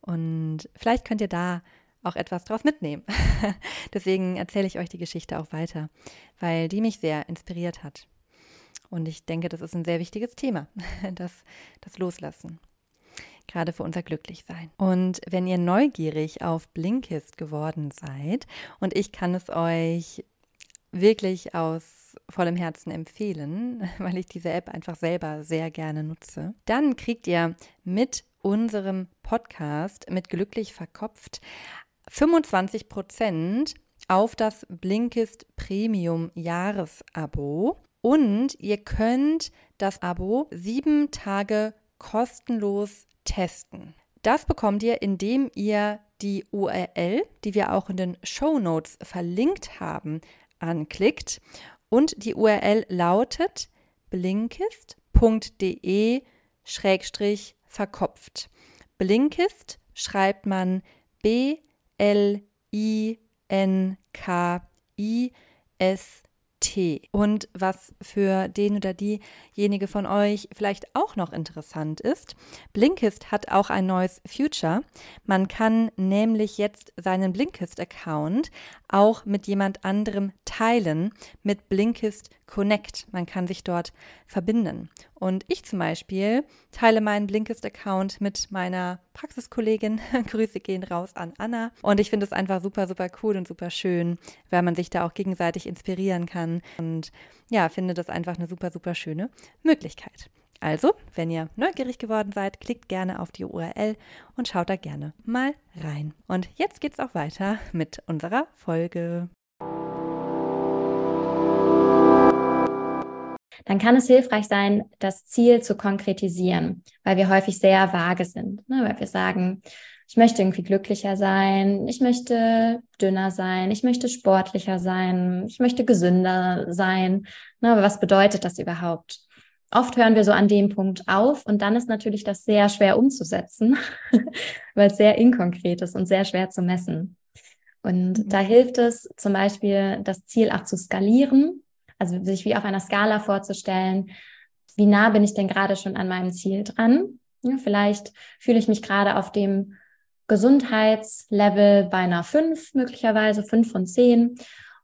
Und vielleicht könnt ihr da auch etwas daraus mitnehmen. Deswegen erzähle ich euch die Geschichte auch weiter, weil die mich sehr inspiriert hat. Und ich denke, das ist ein sehr wichtiges Thema, das, das Loslassen. Gerade für unser Glücklichsein. Und wenn ihr neugierig auf Blinkist geworden seid, und ich kann es euch wirklich aus vollem Herzen empfehlen, weil ich diese App einfach selber sehr gerne nutze, dann kriegt ihr mit unserem Podcast mit Glücklich verkopft 25 Prozent auf das Blinkist Premium Jahresabo und ihr könnt das Abo sieben Tage kostenlos testen. Das bekommt ihr, indem ihr die URL, die wir auch in den Show Notes verlinkt haben, anklickt. Und die URL lautet blinkist.de-verkopft. Blinkist schreibt man B L-I-N-K-I-S T. Und was für den oder diejenige von euch vielleicht auch noch interessant ist, Blinkist hat auch ein neues Future. Man kann nämlich jetzt seinen Blinkist-Account auch mit jemand anderem teilen mit Blinkist Connect. Man kann sich dort verbinden. Und ich zum Beispiel teile meinen Blinkist-Account mit meiner Praxiskollegin. Grüße gehen raus an Anna. Und ich finde es einfach super, super cool und super schön, weil man sich da auch gegenseitig inspirieren kann. Und ja, finde das einfach eine super, super schöne Möglichkeit. Also, wenn ihr neugierig geworden seid, klickt gerne auf die URL und schaut da gerne mal rein. Und jetzt geht's auch weiter mit unserer Folge. Dann kann es hilfreich sein, das Ziel zu konkretisieren, weil wir häufig sehr vage sind, ne? weil wir sagen, ich möchte irgendwie glücklicher sein, ich möchte dünner sein, ich möchte sportlicher sein, ich möchte gesünder sein. Ne? Aber was bedeutet das überhaupt? Oft hören wir so an dem Punkt auf und dann ist natürlich das sehr schwer umzusetzen, weil es sehr inkonkret ist und sehr schwer zu messen. Und mhm. da hilft es zum Beispiel, das Ziel auch zu skalieren, also sich wie auf einer Skala vorzustellen, wie nah bin ich denn gerade schon an meinem Ziel dran? Vielleicht fühle ich mich gerade auf dem Gesundheitslevel bei einer 5, möglicherweise 5 von 10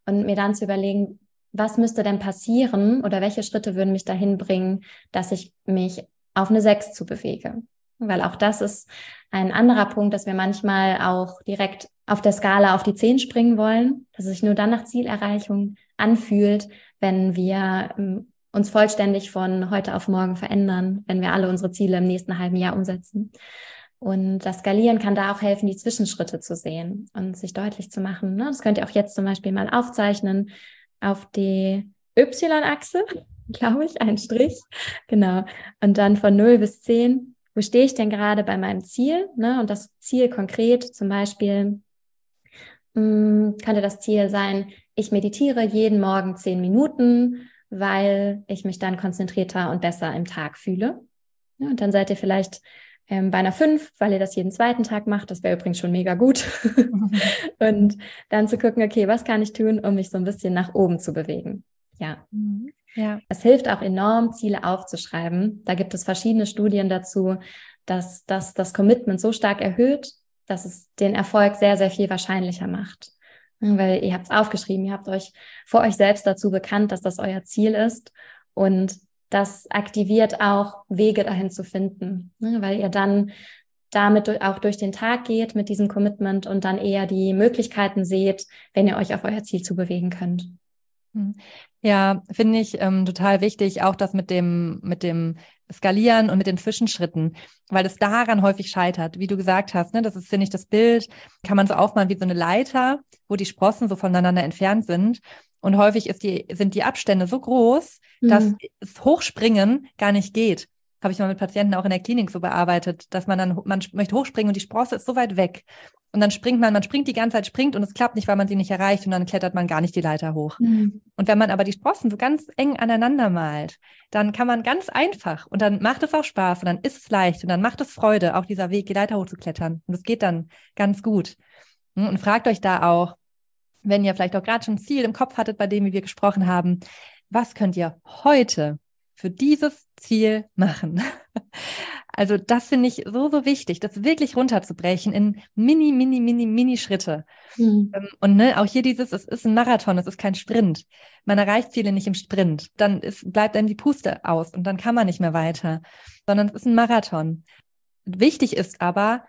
und mir dann zu überlegen, was müsste denn passieren oder welche Schritte würden mich dahin bringen, dass ich mich auf eine 6 zu bewege. Weil auch das ist ein anderer Punkt, dass wir manchmal auch direkt auf der Skala auf die 10 springen wollen, dass es sich nur dann nach Zielerreichung anfühlt, wenn wir ähm, uns vollständig von heute auf morgen verändern, wenn wir alle unsere Ziele im nächsten halben Jahr umsetzen. Und das Skalieren kann da auch helfen, die Zwischenschritte zu sehen und sich deutlich zu machen. Ne? Das könnt ihr auch jetzt zum Beispiel mal aufzeichnen auf die Y-Achse, glaube ich, ein Strich. Genau. Und dann von 0 bis 10, wo stehe ich denn gerade bei meinem Ziel? Ne? Und das Ziel konkret zum Beispiel hm, könnte das Ziel sein, ich meditiere jeden Morgen 10 Minuten weil ich mich dann konzentrierter und besser im Tag fühle. Ja, und dann seid ihr vielleicht ähm, bei einer 5, weil ihr das jeden zweiten Tag macht. Das wäre übrigens schon mega gut. und dann zu gucken, okay, was kann ich tun, um mich so ein bisschen nach oben zu bewegen? Ja. Mhm. Ja. Es hilft auch enorm, Ziele aufzuschreiben. Da gibt es verschiedene Studien dazu, dass, dass das Commitment so stark erhöht, dass es den Erfolg sehr, sehr viel wahrscheinlicher macht. Weil ihr habt es aufgeschrieben, ihr habt euch vor euch selbst dazu bekannt, dass das euer Ziel ist. Und das aktiviert auch Wege dahin zu finden, ne? weil ihr dann damit auch durch den Tag geht mit diesem Commitment und dann eher die Möglichkeiten seht, wenn ihr euch auf euer Ziel zu bewegen könnt. Ja, finde ich ähm, total wichtig, auch das mit dem, mit dem Skalieren und mit den Zwischenschritten, weil es daran häufig scheitert. Wie du gesagt hast, ne, das ist, finde ich, das Bild, kann man so aufmalen wie so eine Leiter, wo die Sprossen so voneinander entfernt sind. Und häufig ist die, sind die Abstände so groß, mhm. dass das Hochspringen gar nicht geht habe ich mal mit Patienten auch in der Klinik so bearbeitet, dass man dann, man möchte hochspringen und die Sprosse ist so weit weg. Und dann springt man, man springt die ganze Zeit, springt und es klappt nicht, weil man sie nicht erreicht und dann klettert man gar nicht die Leiter hoch. Mhm. Und wenn man aber die Sprossen so ganz eng aneinander malt, dann kann man ganz einfach und dann macht es auch Spaß und dann ist es leicht und dann macht es Freude, auch dieser Weg, die Leiter hochzuklettern. Und es geht dann ganz gut. Hm, und fragt euch da auch, wenn ihr vielleicht auch gerade schon ein Ziel im Kopf hattet, bei dem wir gesprochen haben, was könnt ihr heute für dieses Ziel machen? Also das finde ich so, so wichtig, das wirklich runterzubrechen in mini, mini, mini, mini Schritte. Mhm. Und ne, auch hier dieses, es ist ein Marathon, es ist kein Sprint. Man erreicht Ziele nicht im Sprint. Dann ist, bleibt einem die Puste aus und dann kann man nicht mehr weiter, sondern es ist ein Marathon. Wichtig ist aber,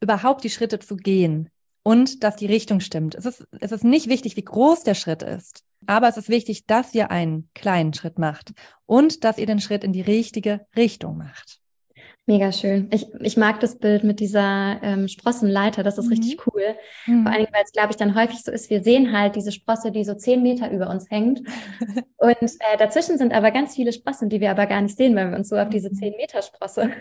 überhaupt die Schritte zu gehen und dass die Richtung stimmt. Es ist, es ist nicht wichtig, wie groß der Schritt ist. Aber es ist wichtig, dass ihr einen kleinen Schritt macht und dass ihr den Schritt in die richtige Richtung macht. Mega schön. Ich, ich mag das Bild mit dieser ähm, Sprossenleiter, das ist mhm. richtig cool. Mhm. Vor allen Dingen, weil es, glaube ich, dann häufig so ist, wir sehen halt diese Sprosse, die so zehn Meter über uns hängt. Und äh, dazwischen sind aber ganz viele Sprossen, die wir aber gar nicht sehen, weil wir uns so auf diese mhm. zehn Meter Sprosse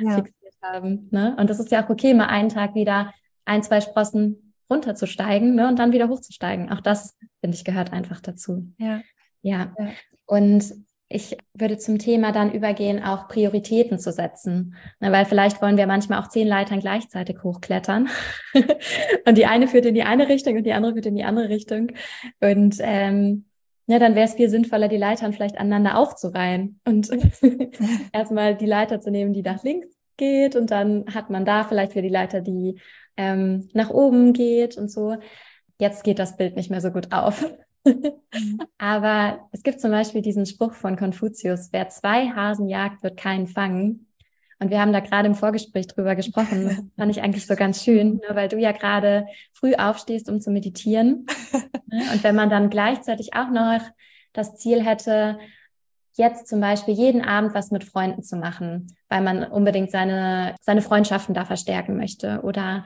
ja. fixiert haben. Ne? Und das ist ja auch okay, mal einen Tag wieder ein, zwei Sprossen runterzusteigen ne, und dann wieder hochzusteigen. Auch das, finde ich, gehört einfach dazu. Ja. ja. Ja. Und ich würde zum Thema dann übergehen, auch Prioritäten zu setzen. Ne, weil vielleicht wollen wir manchmal auch zehn Leitern gleichzeitig hochklettern. und die eine führt in die eine Richtung und die andere führt in die andere Richtung. Und ähm, ja, dann wäre es viel sinnvoller, die Leitern vielleicht aneinander aufzureihen und erstmal die Leiter zu nehmen, die nach links geht und dann hat man da vielleicht wieder die Leiter, die ähm, nach oben geht und so. Jetzt geht das Bild nicht mehr so gut auf. Mhm. Aber es gibt zum Beispiel diesen Spruch von Konfuzius, wer zwei Hasen jagt, wird keinen fangen. Und wir haben da gerade im Vorgespräch drüber gesprochen. Das fand ich eigentlich so ganz schön, ne, weil du ja gerade früh aufstehst, um zu meditieren. Ne, und wenn man dann gleichzeitig auch noch das Ziel hätte, jetzt zum Beispiel jeden Abend was mit Freunden zu machen, weil man unbedingt seine, seine Freundschaften da verstärken möchte oder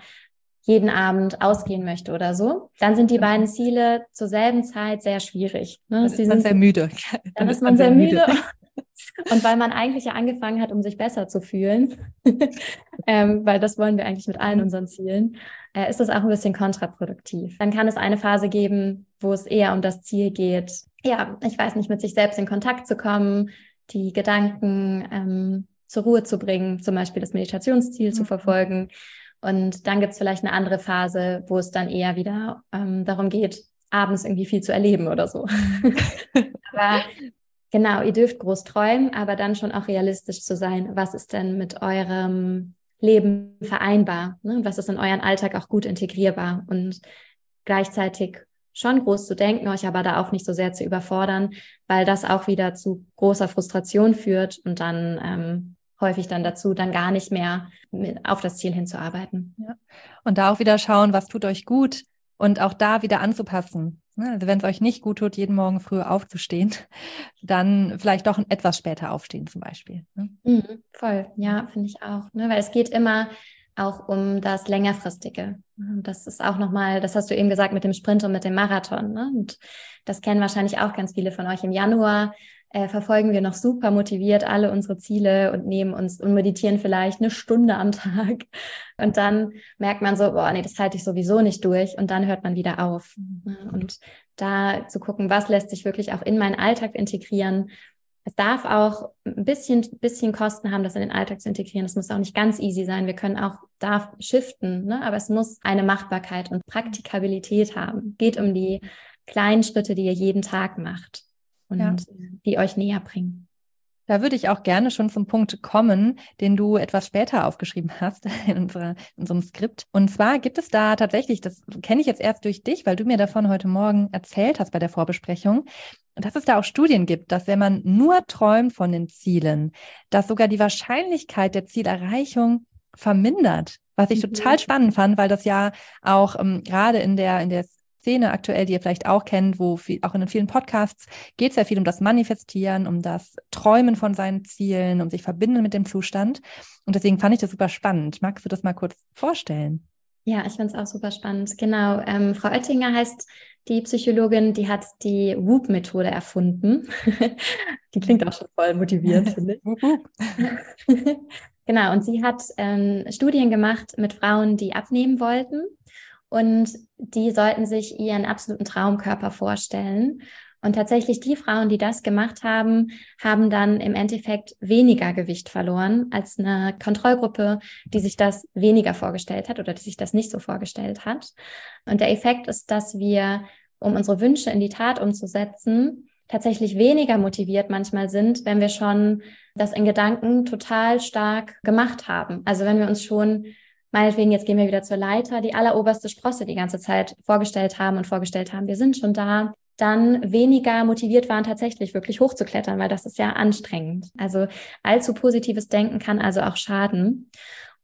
jeden Abend ausgehen möchte oder so, dann sind die beiden Ziele zur selben Zeit sehr schwierig. Ne? Dann ist man sehr müde. Dann, dann ist man sehr müde. Und weil man eigentlich ja angefangen hat, um sich besser zu fühlen, ähm, weil das wollen wir eigentlich mit allen unseren Zielen, äh, ist das auch ein bisschen kontraproduktiv. Dann kann es eine Phase geben, wo es eher um das Ziel geht, ja, ich weiß nicht, mit sich selbst in Kontakt zu kommen, die Gedanken ähm, zur Ruhe zu bringen, zum Beispiel das Meditationsziel mhm. zu verfolgen Und dann gibt es vielleicht eine andere Phase, wo es dann eher wieder ähm, darum geht, abends irgendwie viel zu erleben oder so. aber genau, ihr dürft groß träumen, aber dann schon auch realistisch zu sein. Was ist denn mit eurem Leben vereinbar? Ne? Was ist in euren Alltag auch gut integrierbar? Und gleichzeitig schon groß zu denken, euch aber da auch nicht so sehr zu überfordern, weil das auch wieder zu großer Frustration führt und dann ähm, häufig dann dazu, dann gar nicht mehr auf das Ziel hinzuarbeiten. Ja. Und da auch wieder schauen, was tut euch gut und auch da wieder anzupassen. Ne? Also wenn es euch nicht gut tut, jeden Morgen früher aufzustehen, dann vielleicht doch etwas später aufstehen zum Beispiel. Ne? Mhm, voll, ja, finde ich auch. Ne? Weil es geht immer auch um das längerfristige. Das ist auch nochmal, das hast du eben gesagt mit dem Sprint und mit dem Marathon. Ne? Und das kennen wahrscheinlich auch ganz viele von euch. Im Januar äh, verfolgen wir noch super motiviert alle unsere Ziele und nehmen uns und meditieren vielleicht eine Stunde am Tag. Und dann merkt man so, boah, nee, das halte ich sowieso nicht durch. Und dann hört man wieder auf. Und da zu gucken, was lässt sich wirklich auch in meinen Alltag integrieren es darf auch ein bisschen, bisschen Kosten haben, das in den Alltag zu integrieren. Es muss auch nicht ganz easy sein. Wir können auch da shiften, ne? aber es muss eine Machbarkeit und Praktikabilität haben. Geht um die kleinen Schritte, die ihr jeden Tag macht und ja. die euch näher bringen. Da würde ich auch gerne schon zum Punkt kommen, den du etwas später aufgeschrieben hast in, unserer, in unserem Skript. Und zwar gibt es da tatsächlich, das kenne ich jetzt erst durch dich, weil du mir davon heute Morgen erzählt hast bei der Vorbesprechung, dass es da auch Studien gibt, dass wenn man nur träumt von den Zielen, dass sogar die Wahrscheinlichkeit der Zielerreichung vermindert. Was ich mhm. total spannend fand, weil das ja auch ähm, gerade in der, in der Szene aktuell, die ihr vielleicht auch kennt, wo viel, auch in den vielen Podcasts geht es ja viel um das Manifestieren, um das Träumen von seinen Zielen, um sich verbinden mit dem Zustand. Und deswegen fand ich das super spannend. Magst du das mal kurz vorstellen? Ja, ich finde es auch super spannend. Genau. Ähm, Frau Oettinger heißt die Psychologin, die hat die Whoop-Methode erfunden. die klingt auch schon voll motiviert, finde ich. genau, und sie hat ähm, Studien gemacht mit Frauen, die abnehmen wollten. Und die sollten sich ihren absoluten Traumkörper vorstellen. Und tatsächlich die Frauen, die das gemacht haben, haben dann im Endeffekt weniger Gewicht verloren als eine Kontrollgruppe, die sich das weniger vorgestellt hat oder die sich das nicht so vorgestellt hat. Und der Effekt ist, dass wir, um unsere Wünsche in die Tat umzusetzen, tatsächlich weniger motiviert manchmal sind, wenn wir schon das in Gedanken total stark gemacht haben. Also wenn wir uns schon meinetwegen, jetzt gehen wir wieder zur Leiter, die alleroberste Sprosse die ganze Zeit vorgestellt haben und vorgestellt haben, wir sind schon da, dann weniger motiviert waren, tatsächlich wirklich hochzuklettern, weil das ist ja anstrengend. Also allzu positives Denken kann also auch schaden.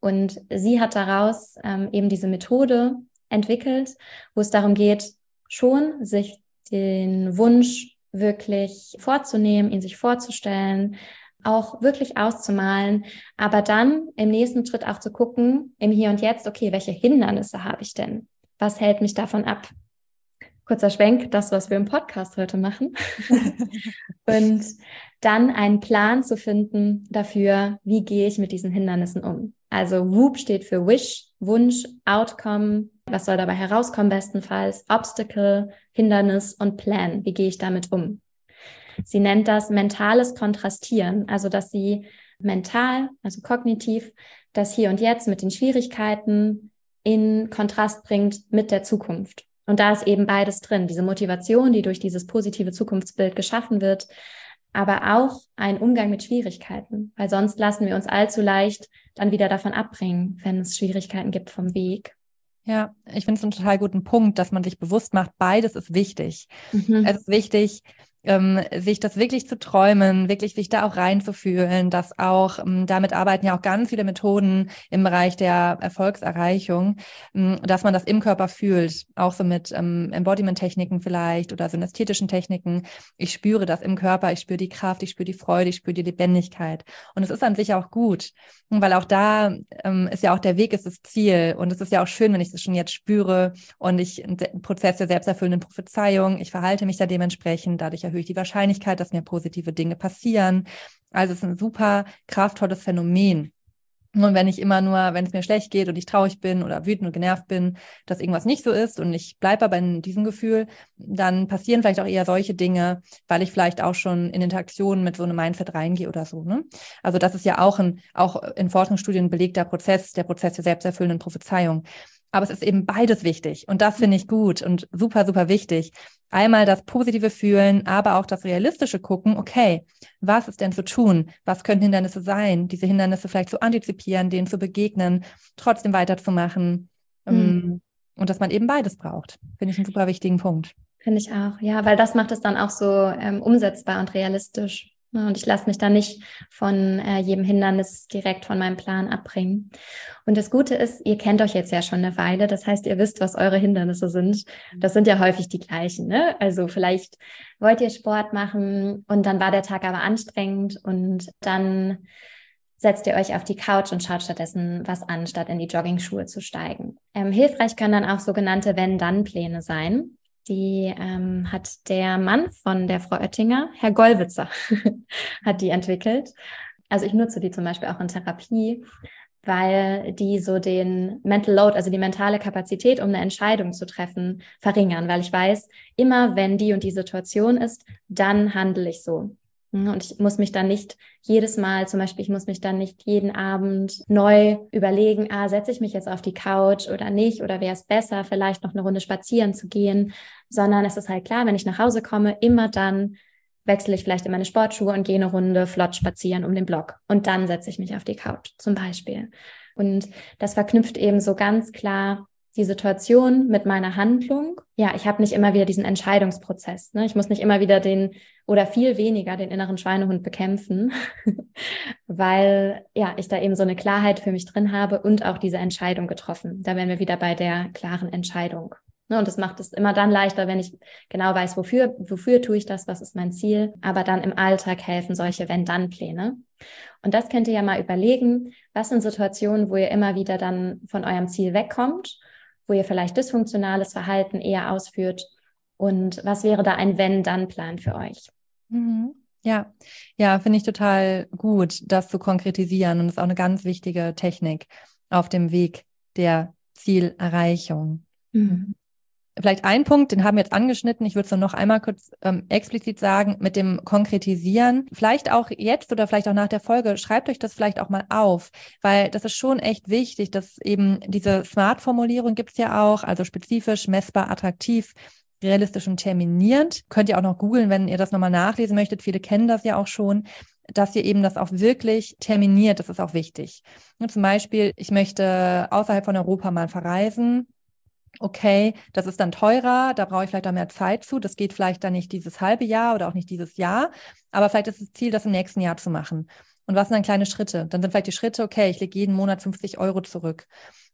Und sie hat daraus ähm, eben diese Methode entwickelt, wo es darum geht, schon sich den Wunsch wirklich vorzunehmen, ihn sich vorzustellen, auch wirklich auszumalen, aber dann im nächsten Schritt auch zu gucken, im Hier und Jetzt, okay, welche Hindernisse habe ich denn? Was hält mich davon ab? kurzer Schwenk, das, was wir im Podcast heute machen. und dann einen Plan zu finden dafür, wie gehe ich mit diesen Hindernissen um. Also WOOP steht für Wish, Wunsch, Outcome, was soll dabei herauskommen bestenfalls, Obstacle, Hindernis und Plan, wie gehe ich damit um. Sie nennt das mentales Kontrastieren, also dass sie mental, also kognitiv, das Hier und Jetzt mit den Schwierigkeiten in Kontrast bringt mit der Zukunft. Und da ist eben beides drin, diese Motivation, die durch dieses positive Zukunftsbild geschaffen wird, aber auch ein Umgang mit Schwierigkeiten, weil sonst lassen wir uns allzu leicht dann wieder davon abbringen, wenn es Schwierigkeiten gibt vom Weg. Ja, ich finde es einen total guten Punkt, dass man sich bewusst macht, beides ist wichtig. Mhm. Es ist wichtig, ähm, sich das wirklich zu träumen, wirklich sich da auch reinzufühlen, dass auch, ähm, damit arbeiten ja auch ganz viele Methoden im Bereich der Erfolgserreichung, ähm, dass man das im Körper fühlt, auch so mit ähm, Embodiment-Techniken vielleicht oder synästhetischen Techniken. Ich spüre das im Körper, ich spüre die Kraft, ich spüre die Freude, ich spüre die Lebendigkeit. Und es ist an sich auch gut, weil auch da ähm, ist ja auch der Weg ist das Ziel. Und es ist ja auch schön, wenn ich das schon jetzt spüre und ich einen Prozess der selbsterfüllenden Prophezeiung, ich verhalte mich da dementsprechend, dadurch erhöhe ich die Wahrscheinlichkeit, dass mir positive Dinge passieren. Also es ist ein super kraftvolles Phänomen. Und wenn ich immer nur, wenn es mir schlecht geht und ich traurig bin oder wütend und genervt bin, dass irgendwas nicht so ist und ich bleibe aber in diesem Gefühl, dann passieren vielleicht auch eher solche Dinge, weil ich vielleicht auch schon in Interaktionen mit so einem Mindset reingehe oder so. Ne? Also das ist ja auch ein, auch in Forschungsstudien belegter Prozess, der Prozess der selbsterfüllenden Prophezeiung. Aber es ist eben beides wichtig und das finde ich gut und super, super wichtig. Einmal das positive Fühlen, aber auch das realistische Gucken. Okay, was ist denn zu tun? Was können Hindernisse sein? Diese Hindernisse vielleicht zu antizipieren, denen zu begegnen, trotzdem weiterzumachen. Mhm. Und dass man eben beides braucht. Finde ich einen super wichtigen Punkt. Finde ich auch, ja, weil das macht es dann auch so ähm, umsetzbar und realistisch. Ne, und ich lasse mich da nicht von äh, jedem Hindernis direkt von meinem Plan abbringen. Und das Gute ist, ihr kennt euch jetzt ja schon eine Weile. Das heißt, ihr wisst, was eure Hindernisse sind. Das sind ja häufig die gleichen. Ne? Also vielleicht wollt ihr Sport machen und dann war der Tag aber anstrengend und dann setzt ihr euch auf die Couch und schaut stattdessen was an, statt in die Jogging-Schuhe zu steigen. Ähm, hilfreich können dann auch sogenannte Wenn-Dann-Pläne sein. Die ähm, hat der Mann von der Frau Oettinger, Herr Gollwitzer, hat die entwickelt. Also ich nutze die zum Beispiel auch in Therapie, weil die so den Mental Load, also die mentale Kapazität, um eine Entscheidung zu treffen, verringern, weil ich weiß, immer wenn die und die Situation ist, dann handle ich so. Mhm, und ich muss mich dann nicht jedes Mal, zum Beispiel, ich muss mich dann nicht jeden Abend neu überlegen, ah, setze ich mich jetzt auf die Couch oder nicht, oder wäre es besser, vielleicht noch eine Runde spazieren zu gehen, sondern es ist halt klar, wenn ich nach Hause komme, immer dann wechsle ich vielleicht in meine Sportschuhe und gehe eine Runde flott spazieren um den Block. Und dann setze ich mich auf die Couch, zum Beispiel. Und das verknüpft eben so ganz klar die Situation mit meiner Handlung. Ja, ich habe nicht immer wieder diesen Entscheidungsprozess. Ne? Ich muss nicht immer wieder den oder viel weniger den inneren Schweinehund bekämpfen, weil ja, ich da eben so eine Klarheit für mich drin habe und auch diese Entscheidung getroffen. Da wären wir wieder bei der klaren Entscheidung. Ne? Und das macht es immer dann leichter, wenn ich genau weiß, wofür, wofür tue ich das, was ist mein Ziel. Aber dann im Alltag helfen solche Wenn-Dann-Pläne. Und das könnt ihr ja mal überlegen, was sind Situationen, wo ihr immer wieder dann von eurem Ziel wegkommt wo ihr vielleicht dysfunktionales Verhalten eher ausführt und was wäre da ein Wenn-Dann-Plan für euch? Mhm. Ja, ja, finde ich total gut, das zu konkretisieren und das ist auch eine ganz wichtige Technik auf dem Weg der Zielerreichung. Mhm. Vielleicht ein Punkt, den haben wir jetzt angeschnitten. Ich würde es noch einmal kurz ähm, explizit sagen, mit dem Konkretisieren. Vielleicht auch jetzt oder vielleicht auch nach der Folge, schreibt euch das vielleicht auch mal auf, weil das ist schon echt wichtig, dass eben diese Smart-Formulierung gibt es ja auch, also spezifisch, messbar, attraktiv, realistisch und terminierend. Könnt ihr auch noch googeln, wenn ihr das nochmal nachlesen möchtet. Viele kennen das ja auch schon dass ihr eben das auch wirklich terminiert, das ist auch wichtig. Zum Beispiel, ich möchte außerhalb von Europa mal verreisen okay, das ist dann teurer, da brauche ich vielleicht auch mehr Zeit zu. Das geht vielleicht dann nicht dieses halbe Jahr oder auch nicht dieses Jahr, aber vielleicht ist das Ziel, das im nächsten Jahr zu machen. Und was sind dann kleine Schritte? Dann sind vielleicht die Schritte, okay, ich lege jeden Monat 50 Euro zurück.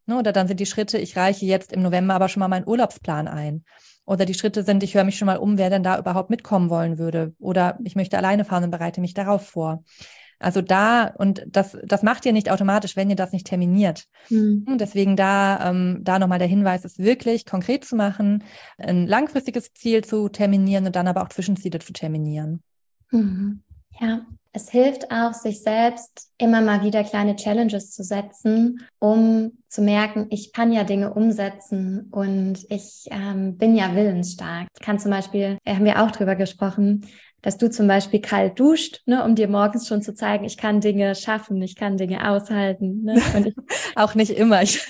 Ne, oder dann sind die Schritte, ich reiche jetzt im November aber schon mal meinen Urlaubsplan ein. Oder die Schritte sind, ich höre mich schon mal um, wer denn da überhaupt mitkommen wollen würde. Oder ich möchte alleine fahren und bereite mich darauf vor. Also da, und das, das macht ihr nicht automatisch, wenn ihr das nicht terminiert. Mhm. Deswegen da, ähm, da nochmal der Hinweis, ist wirklich konkret zu machen, ein langfristiges Ziel zu terminieren und dann aber auch Zwischenziele zu terminieren. Mhm. Ja, es hilft auch, sich selbst immer mal wieder kleine Challenges zu setzen, um zu merken, ich kann ja Dinge umsetzen und ich ähm, bin ja willensstark. Ich kann zum Beispiel, da haben wir auch drüber gesprochen, dass du zum Beispiel kalt duscht, ne, um dir morgens schon zu zeigen, ich kann Dinge schaffen, ich kann Dinge aushalten. Ne? Auch nicht immer. Ich,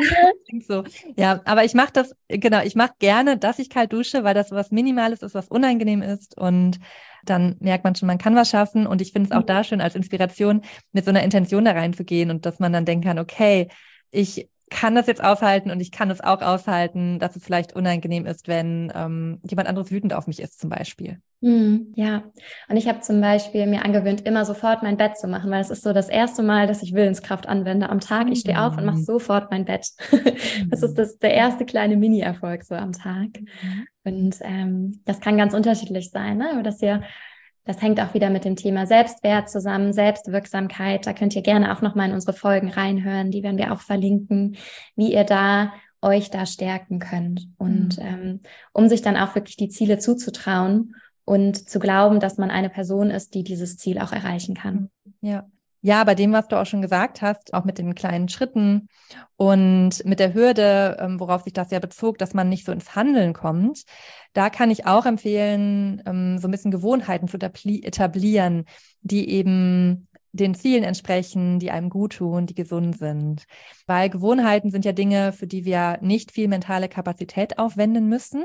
so. Ja, aber ich mache das, genau, ich mache gerne, dass ich kalt dusche, weil das was Minimales ist, was unangenehm ist. Und dann merkt man schon, man kann was schaffen. Und ich finde es auch da schön als Inspiration, mit so einer Intention da reinzugehen und dass man dann denken kann, okay, ich kann das jetzt aushalten und ich kann es auch aushalten, dass es vielleicht unangenehm ist, wenn ähm, jemand anderes wütend auf mich ist, zum Beispiel. Mm, ja, und ich habe zum Beispiel mir angewöhnt, immer sofort mein Bett zu machen, weil es ist so das erste Mal, dass ich Willenskraft anwende am Tag. Ich stehe auf und mache mhm. sofort mein Bett. das ist das, der erste kleine Mini-Erfolg so am Tag. Mhm. Und ähm, das kann ganz unterschiedlich sein, ne? aber dass ihr das hängt auch wieder mit dem Thema Selbstwert zusammen, Selbstwirksamkeit. Da könnt ihr gerne auch nochmal in unsere Folgen reinhören. Die werden wir auch verlinken, wie ihr da euch da stärken könnt. Und mhm. ähm, um sich dann auch wirklich die Ziele zuzutrauen und zu glauben, dass man eine Person ist, die dieses Ziel auch erreichen kann. Ja, ja, bei dem, was du auch schon gesagt hast, auch mit den kleinen Schritten und mit der Hürde, ähm, worauf sich das ja bezog, dass man nicht so ins Handeln kommt, da kann ich auch empfehlen, ähm, so ein bisschen Gewohnheiten zu etablieren, die eben den Zielen entsprechen, die einem gut tun, die gesund sind. Weil Gewohnheiten sind ja Dinge, für die wir nicht viel mentale Kapazität aufwenden müssen.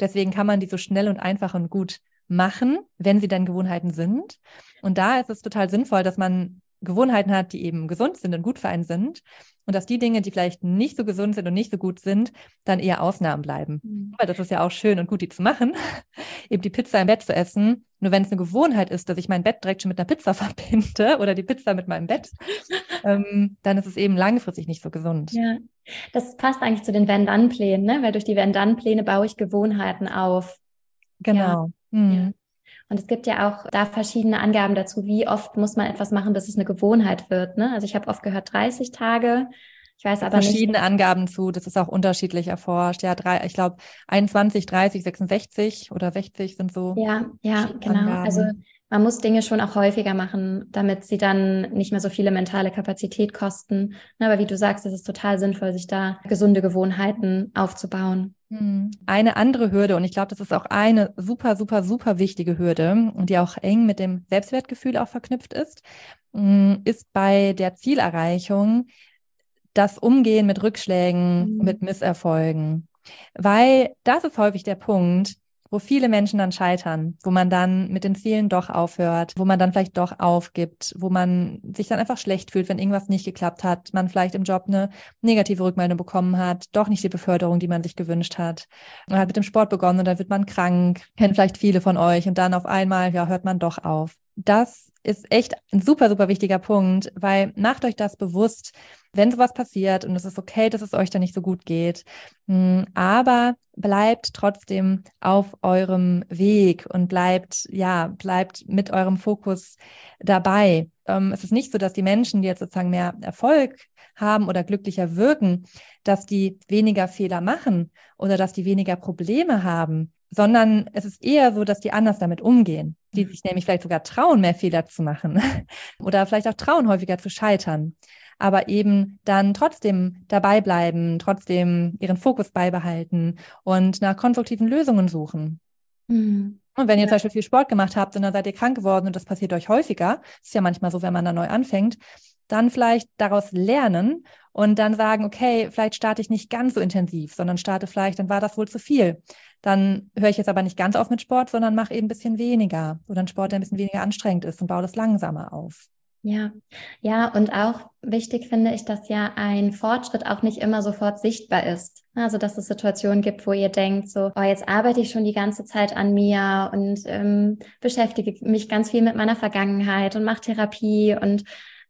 Deswegen kann man die so schnell und einfach und gut machen, wenn sie dann Gewohnheiten sind. Und da ist es total sinnvoll, dass man Gewohnheiten hat, die eben gesund sind und gut für einen sind. Und dass die Dinge, die vielleicht nicht so gesund sind und nicht so gut sind, dann eher Ausnahmen bleiben. Mhm. Weil das ist ja auch schön und gut, die zu machen, eben die Pizza im Bett zu essen. Nur wenn es eine Gewohnheit ist, dass ich mein Bett direkt schon mit einer Pizza verbinde oder die Pizza mit meinem Bett, ähm, dann ist es eben langfristig nicht so gesund. Ja, das passt eigentlich zu den Wenn-Dann-Plänen, ne? weil durch die Wenn-Dann-Pläne baue ich Gewohnheiten auf. Genau. Ja. Mhm. Ja. Und es gibt ja auch da verschiedene Angaben dazu, wie oft muss man etwas machen, bis es eine Gewohnheit wird. Ne? Also ich habe oft gehört 30 Tage. Ich weiß aber verschiedene nicht. Angaben zu, das ist auch unterschiedlich erforscht. Ja, drei, ich glaube 21, 30, 66 oder 60 sind so. Ja, ja, genau. Angaben. Also man muss Dinge schon auch häufiger machen, damit sie dann nicht mehr so viele mentale Kapazität kosten. Aber wie du sagst, es ist total sinnvoll, sich da gesunde Gewohnheiten aufzubauen. Hm. Eine andere Hürde, und ich glaube, das ist auch eine super, super, super wichtige Hürde die auch eng mit dem Selbstwertgefühl auch verknüpft ist, hm, ist bei der Zielerreichung das Umgehen mit Rückschlägen, mhm. mit Misserfolgen. Weil das ist häufig der Punkt, wo viele Menschen dann scheitern, wo man dann mit den Zielen doch aufhört, wo man dann vielleicht doch aufgibt, wo man sich dann einfach schlecht fühlt, wenn irgendwas nicht geklappt hat, man vielleicht im Job eine negative Rückmeldung bekommen hat, doch nicht die Beförderung, die man sich gewünscht hat. Man hat mit dem Sport begonnen und dann wird man krank, kennen vielleicht viele von euch und dann auf einmal, ja, hört man doch auf. Das ist echt ein super, super wichtiger Punkt, weil macht euch das bewusst, wenn sowas passiert und es ist okay, dass es euch da nicht so gut geht, hm, aber bleibt trotzdem auf eurem Weg und bleibt, ja, bleibt mit eurem Fokus dabei. Ähm, es ist nicht so, dass die Menschen, die jetzt sozusagen mehr Erfolg haben oder glücklicher wirken, dass die weniger Fehler machen oder dass die weniger Probleme haben, sondern es ist eher so, dass die anders damit umgehen, die mhm. sich nämlich vielleicht sogar trauen, mehr Fehler zu machen oder vielleicht auch trauen, häufiger zu scheitern, aber eben dann trotzdem dabei bleiben, trotzdem ihren Fokus beibehalten und nach konstruktiven Lösungen suchen. Mhm. Und wenn ihr ja. zum Beispiel viel Sport gemacht habt und dann seid ihr krank geworden und das passiert euch häufiger, ist ja manchmal so, wenn man da neu anfängt, dann vielleicht daraus lernen und dann sagen, okay, vielleicht starte ich nicht ganz so intensiv, sondern starte vielleicht, dann war das wohl zu viel. Dann höre ich jetzt aber nicht ganz auf mit Sport, sondern mache eben ein bisschen weniger oder einen Sport, der ein bisschen weniger anstrengend ist und baue das langsamer auf. Ja, ja, und auch wichtig finde ich, dass ja ein Fortschritt auch nicht immer sofort sichtbar ist. Also, dass es Situationen gibt, wo ihr denkt, so, oh, jetzt arbeite ich schon die ganze Zeit an mir und ähm, beschäftige mich ganz viel mit meiner Vergangenheit und mache Therapie und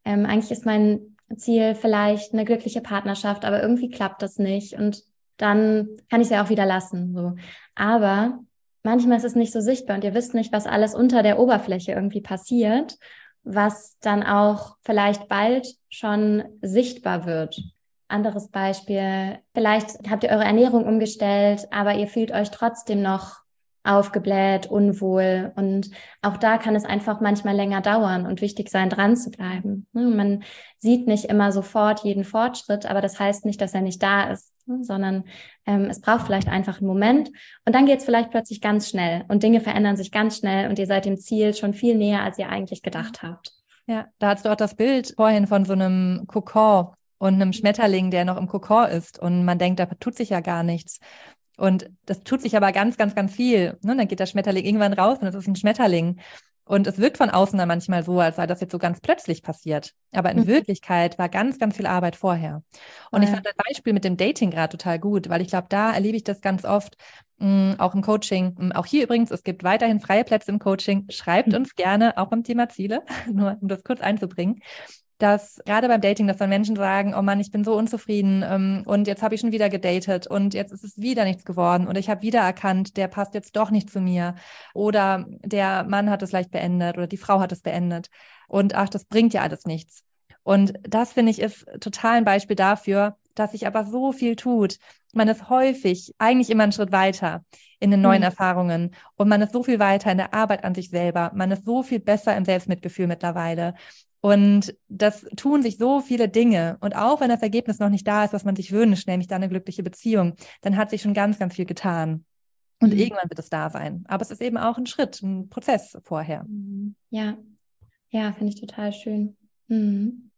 ähm, eigentlich ist mein Ziel vielleicht eine glückliche Partnerschaft, aber irgendwie klappt das nicht und dann kann ich es ja auch wieder lassen. So. Aber manchmal ist es nicht so sichtbar und ihr wisst nicht, was alles unter der Oberfläche irgendwie passiert, was dann auch vielleicht bald schon sichtbar wird. Anderes Beispiel, vielleicht habt ihr eure Ernährung umgestellt, aber ihr fühlt euch trotzdem noch aufgebläht, unwohl. Und auch da kann es einfach manchmal länger dauern und wichtig sein, dran zu bleiben. Ne, man sieht nicht immer sofort jeden Fortschritt, aber das heißt nicht, dass er nicht da ist, ne, sondern ähm, es braucht vielleicht einfach einen Moment. Und dann geht es vielleicht plötzlich ganz schnell und Dinge verändern sich ganz schnell und ihr seid dem Ziel schon viel näher, als ihr eigentlich gedacht habt. Ja, da hast du auch das Bild vorhin von so einem Kokon und einem Schmetterling, der noch im Kokon ist und man denkt, da tut sich ja gar nichts. Und das tut sich aber ganz, ganz, ganz viel. Ne? Dann geht der Schmetterling irgendwann raus und es ist ein Schmetterling. Und es wirkt von außen dann manchmal so, als sei das jetzt so ganz plötzlich passiert. Aber in mhm. Wirklichkeit war ganz, ganz viel Arbeit vorher. Und ja. ich fand das Beispiel mit dem Dating gerade total gut, weil ich glaube, da erlebe ich das ganz oft, mh, mm, auch im Coaching. Mm, auch hier übrigens, es gibt weiterhin freie Plätze im Coaching. Schreibt mhm. uns gerne auch beim Thema Ziele, nur um das kurz einzubringen dass gerade beim Dating, dass dann Menschen sagen, oh Mann, ich bin so unzufrieden ähm, und jetzt habe ich schon wieder gedatet und jetzt ist es wieder nichts geworden und ich habe wieder erkannt, der passt jetzt doch nicht zu mir oder der Mann hat es leicht beendet oder die Frau hat es beendet und ach, das bringt ja alles nichts. Und das finde ich ist total ein Beispiel dafür, dass sich aber so viel tut. Man ist häufig eigentlich immer einen Schritt weiter in den neuen mhm. Erfahrungen und man ist so viel weiter in der Arbeit an sich selber. Man ist so viel besser im Selbstmitgefühl mittlerweile. Und das tun sich so viele Dinge. Und auch wenn das Ergebnis noch nicht da ist, was man sich wünscht, nämlich dann eine glückliche Beziehung, dann hat sich schon ganz, ganz viel getan. Und mhm. irgendwann wird es da sein. Aber es ist eben auch ein Schritt, ein Prozess vorher. Mhm. Ja, ja, finde ich total schön. Mhm.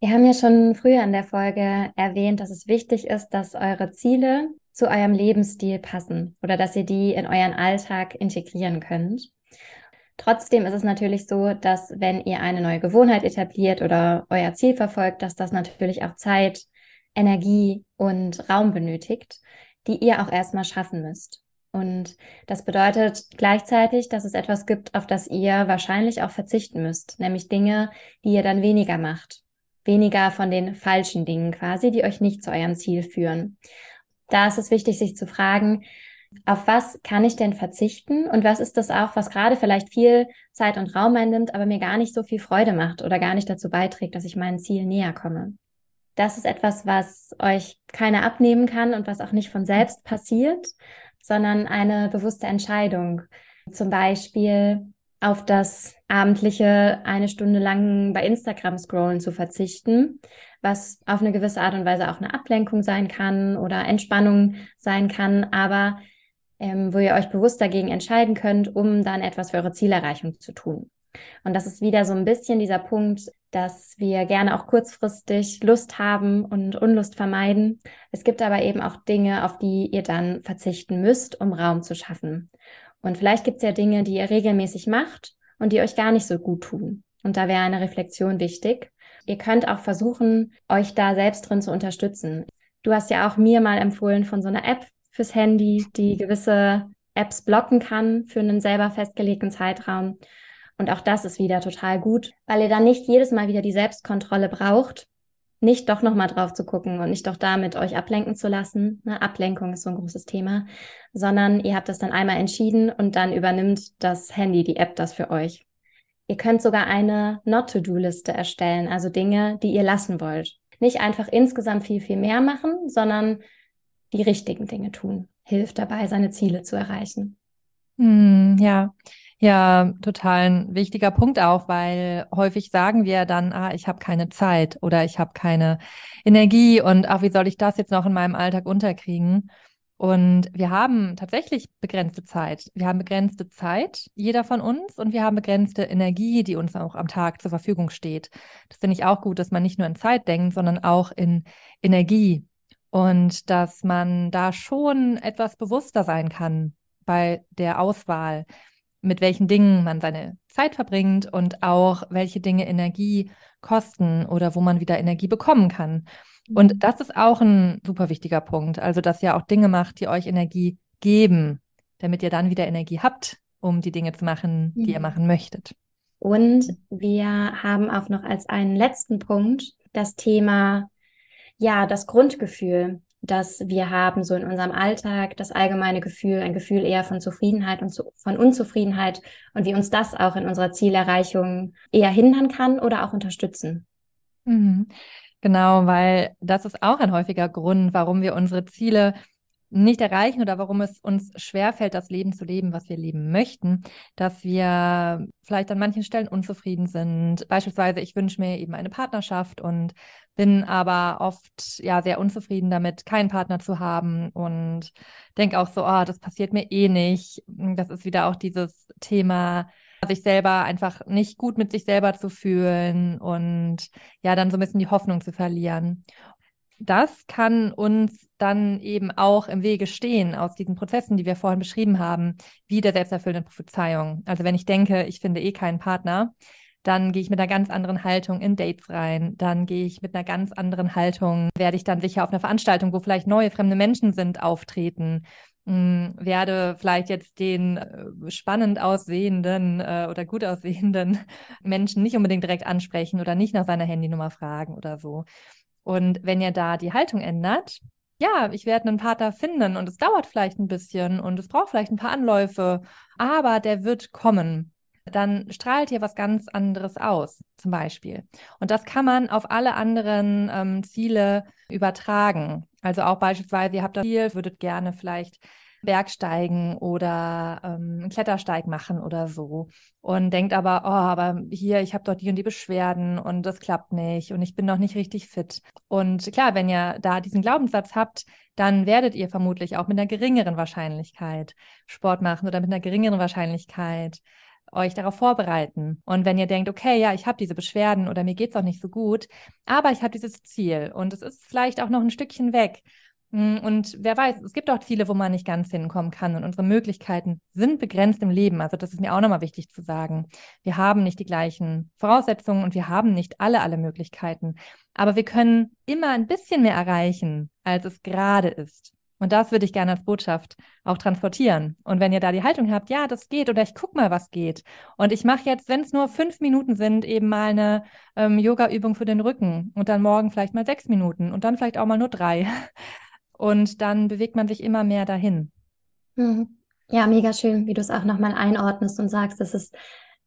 Wir haben ja schon früher in der Folge erwähnt, dass es wichtig ist, dass eure Ziele zu eurem Lebensstil passen oder dass ihr die in euren Alltag integrieren könnt. Trotzdem ist es natürlich so, dass wenn ihr eine neue Gewohnheit etabliert oder euer Ziel verfolgt, dass das natürlich auch Zeit, Energie und Raum benötigt, die ihr auch erstmal schaffen müsst. Und das bedeutet gleichzeitig, dass es etwas gibt, auf das ihr wahrscheinlich auch verzichten müsst, nämlich Dinge, die ihr dann weniger macht weniger von den falschen Dingen quasi, die euch nicht zu eurem Ziel führen. Da ist es wichtig, sich zu fragen, auf was kann ich denn verzichten und was ist das auch, was gerade vielleicht viel Zeit und Raum einnimmt, aber mir gar nicht so viel Freude macht oder gar nicht dazu beiträgt, dass ich meinem Ziel näher komme. Das ist etwas, was euch keiner abnehmen kann und was auch nicht von selbst passiert, sondern eine bewusste Entscheidung. Zum Beispiel auf das abendliche eine Stunde lang bei Instagram scrollen zu verzichten, was auf eine gewisse Art und Weise auch eine Ablenkung sein kann oder Entspannung sein kann, aber ähm, wo ihr euch bewusst dagegen entscheiden könnt, um dann etwas für eure Zielerreichung zu tun. Und das ist wieder so ein bisschen dieser Punkt, dass wir gerne auch kurzfristig Lust haben und Unlust vermeiden. Es gibt aber eben auch Dinge, auf die ihr dann verzichten müsst, um Raum zu schaffen. Und vielleicht gibt es ja Dinge, die ihr regelmäßig macht und die euch gar nicht so gut tun. Und da wäre eine Reflexion wichtig. Ihr könnt auch versuchen, euch da selbst drin zu unterstützen. Du hast ja auch mir mal empfohlen von so einer App fürs Handy, die gewisse Apps blocken kann für einen selber festgelegten Zeitraum. Und auch das ist wieder total gut, weil ihr dann nicht jedes Mal wieder die Selbstkontrolle braucht, nicht doch nochmal drauf zu gucken und nicht doch damit euch ablenken zu lassen. Ne, Ablenkung ist so ein großes Thema, sondern ihr habt das dann einmal entschieden und dann übernimmt das Handy, die App das für euch. Ihr könnt sogar eine Not-to-Do-Liste erstellen, also Dinge, die ihr lassen wollt. Nicht einfach insgesamt viel, viel mehr machen, sondern die richtigen Dinge tun. Hilft dabei, seine Ziele zu erreichen. Hm, ja, ja, total ein wichtiger Punkt auch, weil häufig sagen wir dann, ah, ich habe keine Zeit oder ich habe keine Energie und ach, wie soll ich das jetzt noch in meinem Alltag unterkriegen? Und wir haben tatsächlich begrenzte Zeit. Wir haben begrenzte Zeit, jeder von uns, und wir haben begrenzte Energie, die uns auch am Tag zur Verfügung steht. Das finde ich auch gut, dass man nicht nur in Zeit denkt, sondern auch in Energie. Und dass man da schon etwas bewusster sein kann bei der Auswahl mit welchen Dingen man seine Zeit verbringt und auch welche Dinge Energie kosten oder wo man wieder Energie bekommen kann. Und mhm. das ist auch ein super wichtiger Punkt. Also, dass ihr auch Dinge macht, die euch Energie geben, damit ihr dann wieder Energie habt, um die Dinge zu machen, die ihr mhm. machen möchtet. Und wir haben auch noch als einen letzten Punkt das Thema, ja, das Grundgefühl dass wir haben so in unserem Alltag das allgemeine Gefühl, ein Gefühl eher von Zufriedenheit und zu, von Unzufriedenheit und wie uns das auch in unserer Zielerreichung eher hindern kann oder auch unterstützen. Mhm. Genau, weil das ist auch ein häufiger Grund, warum wir unsere Ziele nicht erreichen oder warum es uns schwerfällt, das Leben zu leben, was wir leben möchten, dass wir vielleicht an manchen Stellen unzufrieden sind. Beispielsweise, ich wünsche mir eben eine Partnerschaft und bin aber oft ja sehr unzufrieden damit, keinen Partner zu haben und denke auch so, oh, das passiert mir eh nicht. Das ist wieder auch dieses Thema, sich selber einfach nicht gut mit sich selber zu fühlen und ja, dann so ein bisschen die Hoffnung zu verlieren das kann uns dann eben auch im Wege stehen aus diesen Prozessen, die wir vorhin beschrieben haben, wie der selbsterfüllenden Prophezeiung. Also wenn ich denke, ich finde eh keinen Partner, dann gehe ich mit einer ganz anderen Haltung in Dates rein, dann gehe ich mit einer ganz anderen Haltung, werde ich dann sicher auf einer Veranstaltung, wo vielleicht neue fremde Menschen sind, auftreten, hm, werde vielleicht jetzt den äh, spannend aussehenden äh, oder gut aussehenden Menschen nicht unbedingt direkt ansprechen oder nicht nach seiner Handynummer fragen oder so. Und wenn ihr da die Haltung ändert, ja, ich werde einen Partner finden und es dauert vielleicht ein bisschen und es braucht vielleicht ein paar Anläufe, aber der wird kommen. Dann strahlt ihr was ganz anderes aus, zum Beispiel. Und das kann man auf alle anderen ähm, Ziele übertragen. Also auch beispielsweise, ihr habt das Ziel, würdet gerne vielleicht Bergsteigen oder ähm, einen Klettersteig machen oder so und denkt aber, oh, aber hier, ich habe doch die und die Beschwerden und das klappt nicht und ich bin noch nicht richtig fit. Und klar, wenn ihr da diesen Glaubenssatz habt, dann werdet ihr vermutlich auch mit einer geringeren Wahrscheinlichkeit Sport machen oder mit einer geringeren Wahrscheinlichkeit euch darauf vorbereiten. Und wenn ihr denkt, okay, ja, ich habe diese Beschwerden oder mir geht es auch nicht so gut, aber ich habe dieses Ziel und es ist vielleicht auch noch ein Stückchen weg und wer weiß, es gibt auch Ziele, wo man nicht ganz hinkommen kann. Und unsere Möglichkeiten sind begrenzt im Leben. Also das ist mir auch nochmal wichtig zu sagen. Wir haben nicht die gleichen Voraussetzungen und wir haben nicht alle, alle Möglichkeiten. Aber wir können immer ein bisschen mehr erreichen, als es gerade ist. Und das würde ich gerne als Botschaft auch transportieren. Und wenn ihr da die Haltung habt, ja, das geht oder ich guck mal, was geht. Und ich mache jetzt, wenn es nur fünf Minuten sind, eben mal eine ähm, Yoga-Übung für den Rücken und dann morgen vielleicht mal sechs Minuten und dann vielleicht auch mal nur drei. Und dann bewegt man sich immer mehr dahin. Mhm. Ja, mega schön, wie du es auch nochmal einordnest und sagst, es ist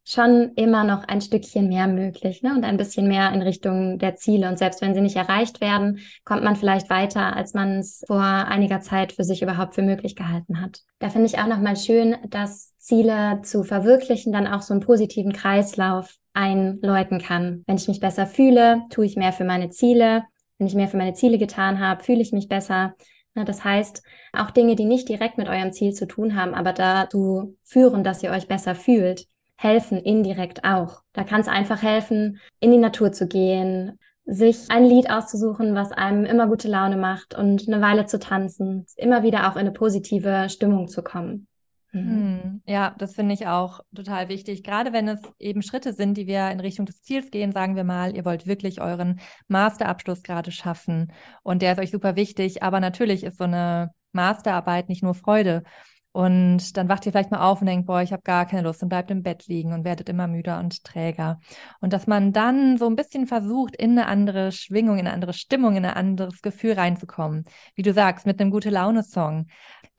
schon immer noch ein Stückchen mehr möglich ne? und ein bisschen mehr in Richtung der Ziele. Und selbst wenn sie nicht erreicht werden, kommt man vielleicht weiter, als man es vor einiger Zeit für sich überhaupt für möglich gehalten hat. Da finde ich auch nochmal schön, dass Ziele zu verwirklichen dann auch so einen positiven Kreislauf einläuten kann. Wenn ich mich besser fühle, tue ich mehr für meine Ziele. Wenn ich mehr für meine Ziele getan habe, fühle ich mich besser. das heißt, auch Dinge, die nicht direkt mit eurem Ziel zu tun haben, aber dazu führen, dass ihr euch besser fühlt, helfen indirekt auch. Da kann es einfach helfen, in die Natur zu gehen, sich ein Lied auszusuchen, was einem immer gute Laune macht und eine Weile zu tanzen, immer wieder auch in eine positive Stimmung zu kommen. Mhm. Hm, ja, das finde ich auch total wichtig. Gerade wenn es eben Schritte sind, die wir in Richtung des Ziels gehen, sagen wir mal, ihr wollt wirklich euren Masterabschluss gerade schaffen und der ist euch super wichtig. Aber natürlich ist so eine Masterarbeit nicht nur Freude. Und dann wacht ihr vielleicht mal auf und denkt, boah, ich habe gar keine Lust und bleibt im Bett liegen und werdet immer müder und träger. Und dass man dann so ein bisschen versucht, in eine andere Schwingung, in eine andere Stimmung, in ein anderes Gefühl reinzukommen. Wie du sagst, mit einem gute Laune-Song,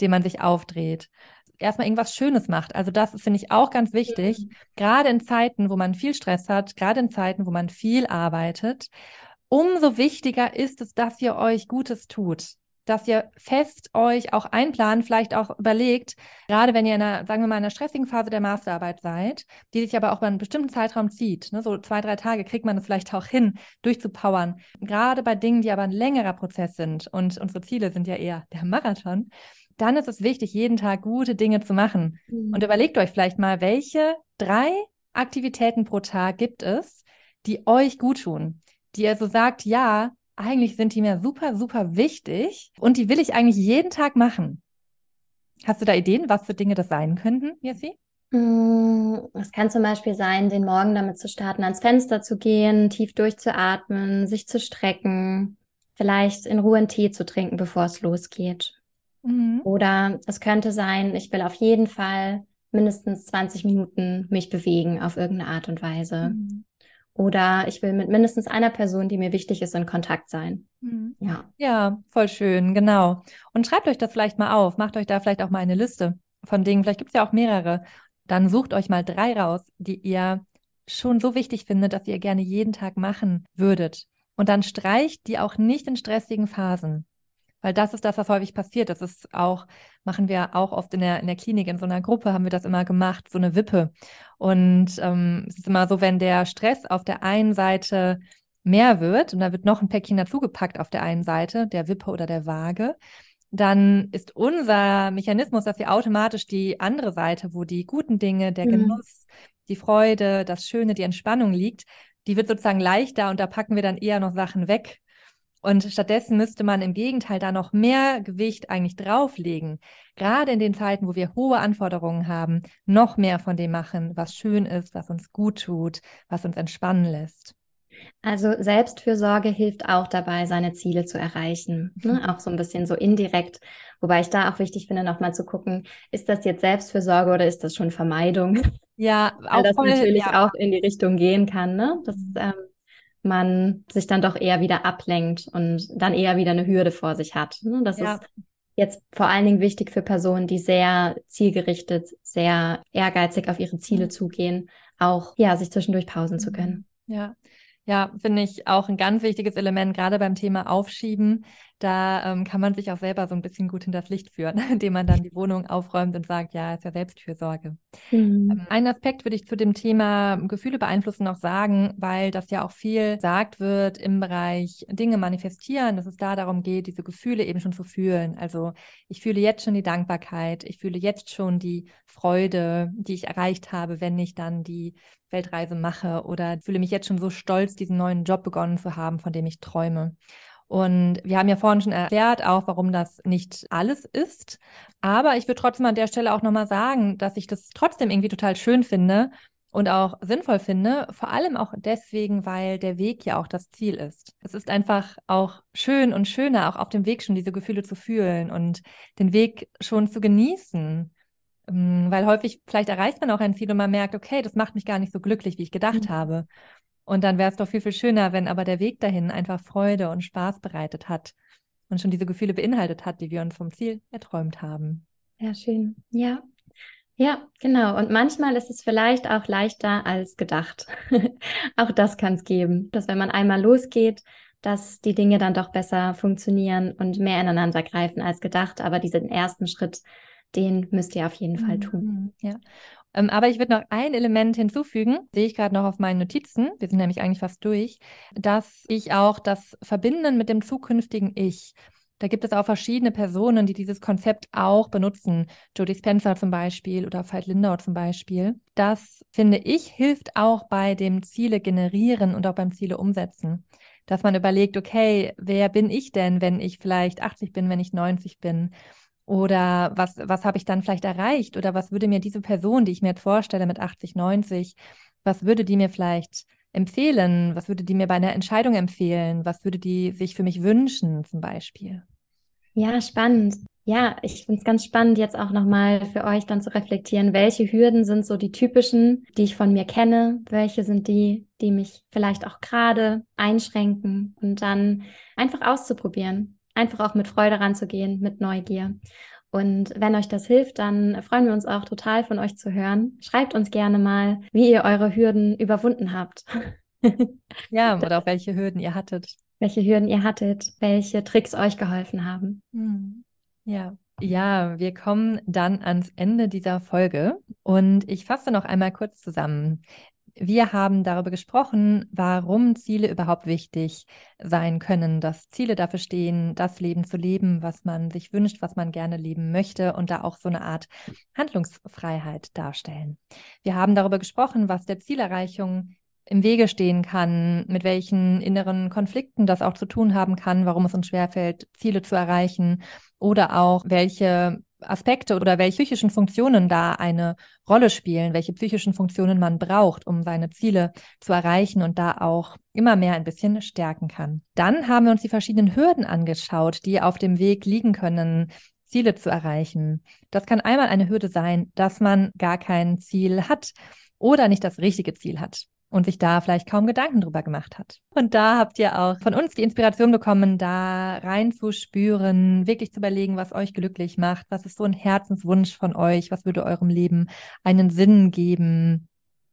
den man sich aufdreht erstmal irgendwas Schönes macht. Also das finde ich auch ganz wichtig, mhm. gerade in Zeiten, wo man viel Stress hat, gerade in Zeiten, wo man viel arbeitet. Umso wichtiger ist es, dass ihr euch Gutes tut, dass ihr fest euch auch einplanen, vielleicht auch überlegt, gerade wenn ihr in einer, sagen wir mal, in einer stressigen Phase der Masterarbeit seid, die sich aber auch über einen bestimmten Zeitraum zieht, ne, so zwei, drei Tage kriegt man es vielleicht auch hin, durchzupowern. Gerade bei Dingen, die aber ein längerer Prozess sind und unsere Ziele sind ja eher der Marathon, dann ist es wichtig, jeden Tag gute Dinge zu machen. Mhm. Und überlegt euch vielleicht mal, welche drei Aktivitäten pro Tag gibt es, die euch gut tun, die ihr so sagt, ja, eigentlich sind die mir super, super wichtig und die will ich eigentlich jeden Tag machen. Hast du da Ideen, was für Dinge das sein könnten, Jessie? Mm, es kann zum Beispiel sein, den Morgen damit zu starten, ans Fenster zu gehen, tief durchzuatmen, sich zu strecken, vielleicht in Ruhe einen Tee zu trinken, bevor es losgeht. Mhm. Oder es könnte sein, ich will auf jeden Fall mindestens 20 Minuten mich bewegen auf irgendeine Art und Weise. Mhm. Oder ich will mit mindestens einer Person, die mir wichtig ist, in Kontakt sein. Mhm. Ja. Ja, voll schön, genau. Und schreibt euch das vielleicht mal auf. Macht euch da vielleicht auch mal eine Liste von Dingen. Vielleicht gibt es ja auch mehrere. Dann sucht euch mal drei raus, die ihr schon so wichtig findet, dass ihr gerne jeden Tag machen würdet. Und dann streicht die auch nicht in stressigen Phasen. Weil das ist das, was häufig passiert. Das ist auch, machen wir auch oft in der, in der Klinik, in so einer Gruppe haben wir das immer gemacht, so eine Wippe. Und ähm, es ist immer so, wenn der Stress auf der einen Seite mehr wird und da wird noch ein Päckchen dazugepackt auf der einen Seite, der Wippe oder der Waage, dann ist unser Mechanismus, dass wir automatisch die andere Seite, wo die guten Dinge, der mhm. Genuss, die Freude, das Schöne, die Entspannung liegt, die wird sozusagen leichter und da packen wir dann eher noch Sachen weg, und stattdessen müsste man im Gegenteil da noch mehr Gewicht eigentlich drauflegen. Gerade in den Zeiten, wo wir hohe Anforderungen haben, noch mehr von dem machen, was schön ist, was uns gut tut, was uns entspannen lässt. Also Selbstfürsorge hilft auch dabei, seine Ziele zu erreichen. Ne? Auch so ein bisschen so indirekt. Wobei ich da auch wichtig finde, nochmal zu gucken, ist das jetzt Selbstfürsorge oder ist das schon Vermeidung? Ja, auch Weil das voll, natürlich ja. auch in die Richtung gehen kann. Ne? Das mhm. ähm, man sich dann doch eher wieder ablenkt und dann eher wieder eine Hürde vor sich hat. Ne? Das ja. ist jetzt vor allen Dingen wichtig für Personen, die sehr zielgerichtet, sehr ehrgeizig auf ihre Ziele mhm. zugehen, auch ja, sich zwischendurch pausen zu können. Ja. Ja, finde ich auch ein ganz wichtiges Element, gerade beim Thema Aufschieben. Da ähm, kann man sich auch selber so ein bisschen gut hinters Licht führen, indem man dann die Wohnung aufräumt und sagt, ja, ist ja Selbstfürsorge. Mhm. Ähm, einen Aspekt würde ich zu dem Thema Gefühle beeinflussen noch sagen, weil das ja auch viel gesagt wird im Bereich Dinge manifestieren, dass es da darum geht, diese Gefühle eben schon zu fühlen. Also ich fühle jetzt schon die Dankbarkeit, ich fühle jetzt schon die Freude, die ich erreicht habe, wenn ich dann die Weltreise mache oder fühle mich jetzt schon so stolz, diesen neuen Job begonnen zu haben, von dem ich träume. Und wir haben ja vorhin schon erklärt, auch warum das nicht alles ist. Aber ich würde trotzdem an der Stelle auch nochmal sagen, dass ich das trotzdem irgendwie total schön finde und auch sinnvoll finde. Vor allem auch deswegen, weil der Weg ja auch das Ziel ist. Es ist einfach auch schön und schöner, auch auf dem Weg schon diese Gefühle zu fühlen und den Weg schon zu genießen. Ähm, weil häufig vielleicht erreicht man auch ein Ziel und man merkt, okay, das macht mich gar nicht so glücklich, wie ich gedacht mhm. habe. Und dann wäre es doch viel, viel schöner, wenn aber der Weg dahin einfach Freude und Spaß bereitet hat und schon diese Gefühle beinhaltet hat, die wir uns vom Ziel erträumt haben. Ja, schön. Ja. Ja, genau. Und manchmal ist es vielleicht auch leichter als gedacht. auch das kann es geben, dass wenn man einmal losgeht, dass die Dinge dann doch besser funktionieren und mehr ineinander greifen als gedacht. Aber diesen ersten Schritt, den müsst ihr auf jeden Fall tun. Mhm, ja. Ähm, aber ich würde noch ein Element hinzufügen, sehe ich gerade noch auf meinen Notizen, wir sind nämlich eigentlich fast durch, dass ich auch das Verbinden mit dem zukünftigen Ich, da gibt es auch verschiedene Personen, die dieses Konzept auch benutzen. Jodie Spencer zum Beispiel oder Veit Lindau zum Beispiel. Das, finde ich, hilft auch bei dem Ziele generieren und auch beim Ziele umsetzen. Dass man überlegt, okay, wer bin ich denn, wenn ich vielleicht 80 bin, wenn ich 90 bin? Oder was, was habe ich dann vielleicht erreicht? Oder was würde mir diese Person, die ich mir jetzt vorstelle mit 80, 90, was würde die mir vielleicht empfehlen? Was würde die mir bei einer Entscheidung empfehlen? Was würde die sich für mich wünschen, zum Beispiel? Ja, spannend. Ja, ich finde es ganz spannend, jetzt auch nochmal für euch dann zu reflektieren, welche Hürden sind so die typischen, die ich von mir kenne, welche sind die, die mich vielleicht auch gerade einschränken und dann einfach auszuprobieren einfach auch mit Freude ranzugehen, mit Neugier. Und wenn euch das hilft, dann freuen wir uns auch total von euch zu hören. Schreibt uns gerne mal, wie ihr eure Hürden überwunden habt. ja, oder auch welche Hürden ihr hattet. Welche Hürden ihr hattet, welche Tricks euch geholfen haben. Hm. Ja. Ja, wir kommen dann ans Ende dieser Folge und ich fasse noch einmal kurz zusammen. Wir haben darüber gesprochen, warum Ziele überhaupt wichtig sein können, dass Ziele dafür stehen, das Leben zu leben, was man sich wünscht, was man gerne leben möchte und da auch so eine Art Handlungsfreiheit darstellen. Wir haben darüber gesprochen, was der Zielerreichung im Wege stehen kann, mit welchen inneren Konflikten das auch zu tun haben kann, warum es uns schwerfällt, Ziele zu erreichen oder auch welche Aspekte oder welche psychischen Funktionen da eine Rolle spielen, welche psychischen Funktionen man braucht, um seine Ziele zu erreichen und da auch immer mehr ein bisschen stärken kann. Dann haben wir uns die verschiedenen Hürden angeschaut, die auf dem Weg liegen können, Ziele zu erreichen. Das kann einmal eine Hürde sein, dass man gar kein Ziel hat oder nicht das richtige Ziel hat und sich da vielleicht kaum Gedanken drüber gemacht hat. Und da habt ihr auch von uns die Inspiration bekommen, da reinzuspüren, wirklich zu überlegen, was euch glücklich macht, was ist so ein Herzenswunsch von euch, was würde eurem Leben einen Sinn geben,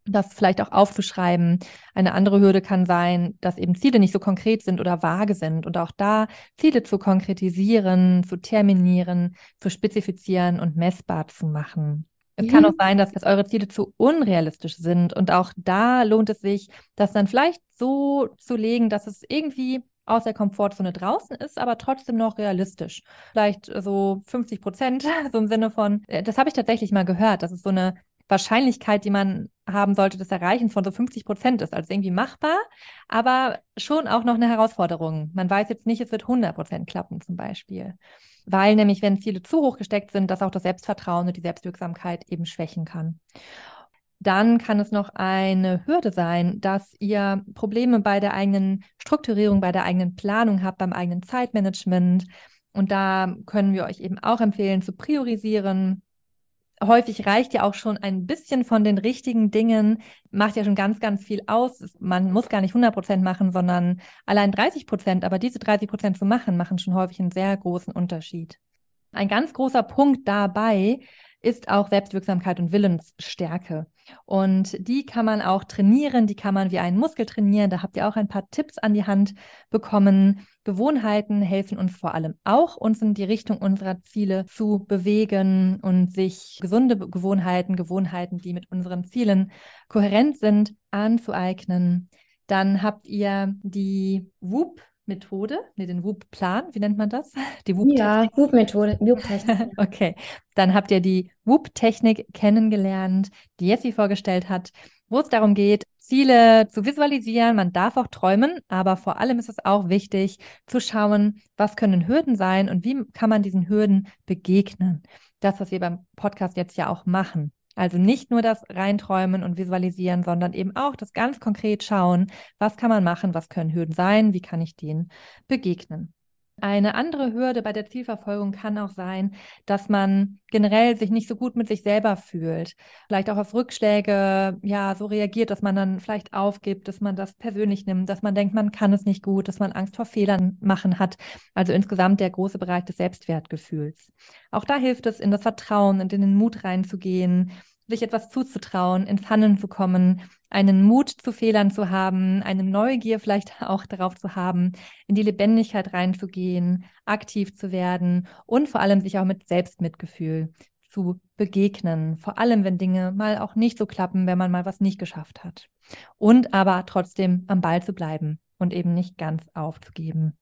das vielleicht auch aufzuschreiben. Eine andere Hürde kann sein, dass eben Ziele nicht so konkret sind oder vage sind und auch da Ziele zu konkretisieren, zu terminieren, zu spezifizieren und messbar zu machen. Es kann auch sein, dass, dass eure Ziele zu unrealistisch sind. Und auch da lohnt es sich, das dann vielleicht so zu legen, dass es irgendwie aus der Komfortzone draußen ist, aber trotzdem noch realistisch. Vielleicht so 50 Prozent, so im Sinne von, äh, das habe ich tatsächlich mal gehört, dass es so eine Wahrscheinlichkeit, die man haben sollte, des Erreichens von so 50 Prozent ist. Also irgendwie machbar, aber schon auch noch eine Herausforderung. Man weiß jetzt nicht, es wird 100 Prozent klappen zum Beispiel weil nämlich, wenn Ziele zu hoch gesteckt sind, dass auch das Selbstvertrauen und die Selbstwirksamkeit eben schwächen kann. Dann kann es noch eine Hürde sein, dass ihr Probleme bei der eigenen Strukturierung, bei der eigenen Planung habt, beim eigenen Zeitmanagement. Und da können wir euch eben auch empfehlen, zu priorisieren, häufig reicht ja auch schon ein bisschen von den richtigen Dingen, macht ja schon ganz, ganz viel aus. Man muss gar nicht 100 Prozent machen, sondern allein 30 Prozent. Aber diese 30 Prozent zu machen, machen schon häufig einen sehr großen Unterschied. Ein ganz großer Punkt dabei ist auch Selbstwirksamkeit und Willensstärke. Und die kann man auch trainieren, die kann man wie einen Muskel trainieren. Da habt ihr auch ein paar Tipps an die Hand bekommen. Gewohnheiten helfen uns vor allem auch, uns in die Richtung unserer Ziele zu bewegen und sich gesunde Gewohnheiten, Gewohnheiten, die mit unseren Zielen kohärent sind, anzueignen. Dann habt ihr die WOOP Methode, nee, den WUP-Plan, wie nennt man das? Die WUP-Technik. Ja, WUP-Methode, WUP-Technik. okay, dann habt ihr die WUP-Technik kennengelernt, die Jessie vorgestellt hat, wo es darum geht, Ziele zu visualisieren. Man darf auch träumen, aber vor allem ist es auch wichtig zu schauen, was können Hürden sein und wie kann man diesen Hürden begegnen. Das, was wir beim Podcast jetzt ja auch machen. Also nicht nur das Reinträumen und Visualisieren, sondern eben auch das ganz konkret schauen, was kann man machen, was können Hürden sein, wie kann ich denen begegnen. Eine andere Hürde bei der Zielverfolgung kann auch sein, dass man generell sich nicht so gut mit sich selber fühlt. Vielleicht auch auf Rückschläge, ja, so reagiert, dass man dann vielleicht aufgibt, dass man das persönlich nimmt, dass man denkt, man kann es nicht gut, dass man Angst vor Fehlern machen hat. Also insgesamt der große Bereich des Selbstwertgefühls. Auch da hilft es, in das Vertrauen und in den Mut reinzugehen, sich etwas zuzutrauen, ins Handeln zu kommen, einen Mut zu Fehlern zu haben, eine Neugier vielleicht auch darauf zu haben, in die Lebendigkeit reinzugehen, aktiv zu werden und vor allem sich auch mit Selbstmitgefühl zu begegnen. Vor allem, wenn Dinge mal auch nicht so klappen, wenn man mal was nicht geschafft hat. Und aber trotzdem am Ball zu bleiben und eben nicht ganz aufzugeben.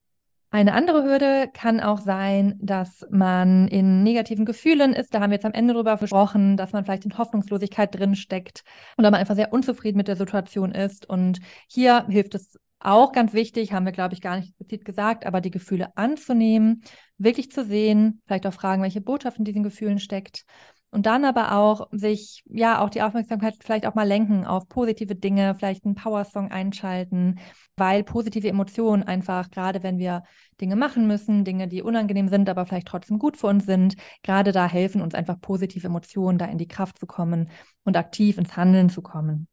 Eine andere Hürde kann auch sein, dass man in negativen Gefühlen ist. Da haben wir jetzt am Ende drüber gesprochen, dass man vielleicht in Hoffnungslosigkeit drinsteckt oder man einfach sehr unzufrieden mit der Situation ist. Und hier hilft es auch ganz wichtig, haben wir, glaube ich, gar nicht explizit gesagt, aber die Gefühle anzunehmen, wirklich zu sehen, vielleicht auch fragen, welche Botschaft in diesen Gefühlen steckt und dann aber auch sich, ja, auch die Aufmerksamkeit vielleicht auch mal lenken auf positive Dinge, vielleicht einen Powersong einschalten, weil positive Emotionen einfach, gerade wenn wir Dinge machen müssen, Dinge, die unangenehm sind, aber vielleicht trotzdem gut für uns sind, gerade da helfen uns einfach positive Emotionen, da in die Kraft zu kommen und aktiv ins Handeln zu kommen.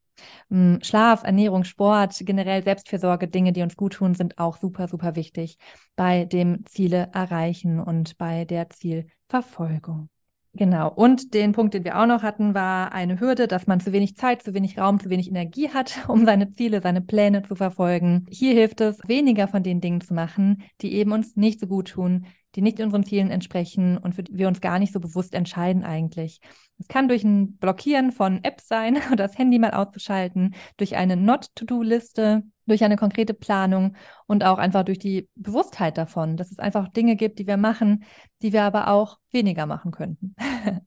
Hm, Schlaf, Ernährung, Sport, generell Selbstfürsorge, Dinge, die uns gut tun, sind auch super, super wichtig bei dem Ziele erreichen und bei der Zielverfolgung. Genau. Und den Punkt, den wir auch noch hatten, war eine Hürde, dass man zu wenig Zeit, zu wenig Raum, zu wenig Energie hat, um seine Ziele, seine Pläne zu verfolgen. Hier hilft es, weniger von den Dingen zu machen, die eben uns nicht so gut tun, die nicht unseren Zielen entsprechen und für die wir uns gar nicht so bewusst entscheiden eigentlich. Es kann durch ein Blockieren von Apps sein oder das Handy mal auszuschalten, durch eine Not-to-Do-Liste, durch eine konkrete Planung und auch einfach durch die Bewusstheit davon, dass es einfach Dinge gibt, die wir machen, die wir aber auch weniger machen könnten.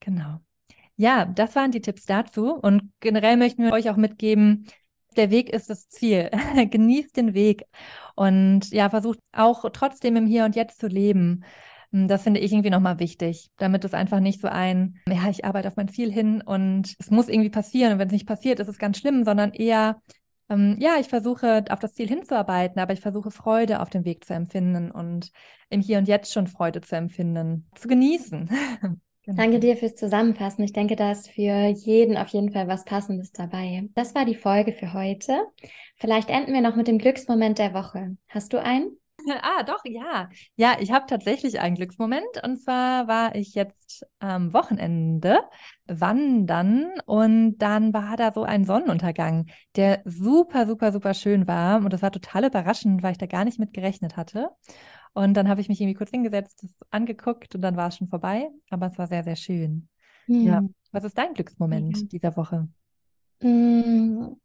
genau. Ja, das waren die Tipps dazu. Und generell möchten wir euch auch mitgeben, der Weg ist das Ziel. Genießt den Weg und ja, versucht auch trotzdem im Hier und Jetzt zu leben. Hm, das finde ich irgendwie nochmal wichtig, damit es einfach nicht so ein, ja, ich arbeite auf mein Ziel hin und es muss irgendwie passieren und wenn es nicht passiert, ist es ganz schlimm, sondern eher, ähm, ja, ich versuche auf das Ziel hinzuarbeiten, aber ich versuche Freude auf dem Weg zu empfinden und im Hier und Jetzt schon Freude zu empfinden, zu genießen. Genau. Danke dir fürs Zusammenfassen. Ich denke, da ist für jeden auf jeden Fall was Passendes dabei. Das war die Folge für heute. Vielleicht enden wir noch mit dem Glücksmoment der Woche. Hast du einen? Ah, doch, ja. Ja, ich habe tatsächlich einen Glücksmoment. Und zwar war ich jetzt am Wochenende wandern und dann war da so ein Sonnenuntergang, der super, super, super schön war. Und das war total überraschend, weil ich da gar nicht mit gerechnet hatte. Und dann habe ich mich irgendwie kurz hingesetzt, das angeguckt und dann war es schon vorbei. Aber es war sehr, sehr schön. Mhm. Ja. Was ist dein Glücksmoment ja. dieser Woche? Mhm.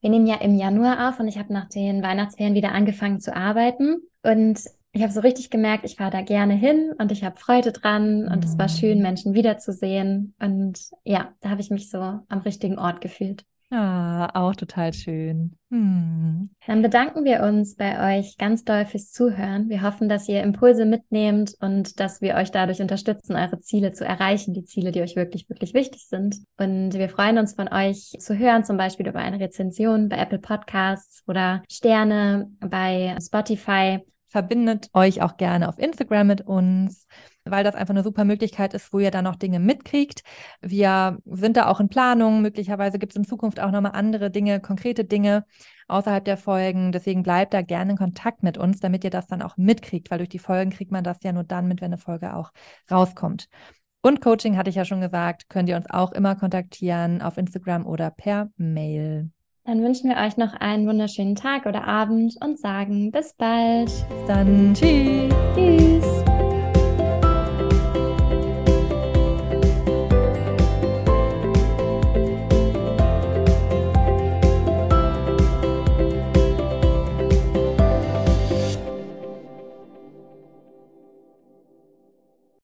Wir nehmen ja im Januar auf und ich habe nach den Weihnachtsferien wieder angefangen zu arbeiten. Und ich habe so richtig gemerkt, ich fahre da gerne hin und ich habe Freude dran und es war schön, mhm. Menschen wiederzusehen. Und ja, da habe ich mich so am richtigen Ort gefühlt. Ah, auch total schön. Hm. Dann bedanken wir uns bei euch ganz doll fürs Zuhören. Wir hoffen, dass ihr Impulse mitnehmt und dass wir euch dadurch unterstützen, eure Ziele zu erreichen, die Ziele, die euch wirklich, wirklich wichtig sind. Und wir freuen uns von euch zu hören, zum Beispiel über eine Rezension bei Apple Podcasts oder Sterne bei Spotify verbindet euch auch gerne auf Instagram mit uns, weil das einfach eine super Möglichkeit ist, wo ihr dann noch Dinge mitkriegt. Wir sind da auch in Planung. Möglicherweise gibt es in Zukunft auch nochmal andere Dinge, konkrete Dinge außerhalb der Folgen. Deswegen bleibt da gerne in Kontakt mit uns, damit ihr das dann auch mitkriegt, weil durch die Folgen kriegt man das ja nur dann mit, wenn eine Folge auch rauskommt. Und Coaching hatte ich ja schon gesagt, könnt ihr uns auch immer kontaktieren auf Instagram oder per Mail. Dann wünschen wir euch noch einen wunderschönen Tag oder Abend und sagen bis bald. Bis dann tschüss. Tschüss.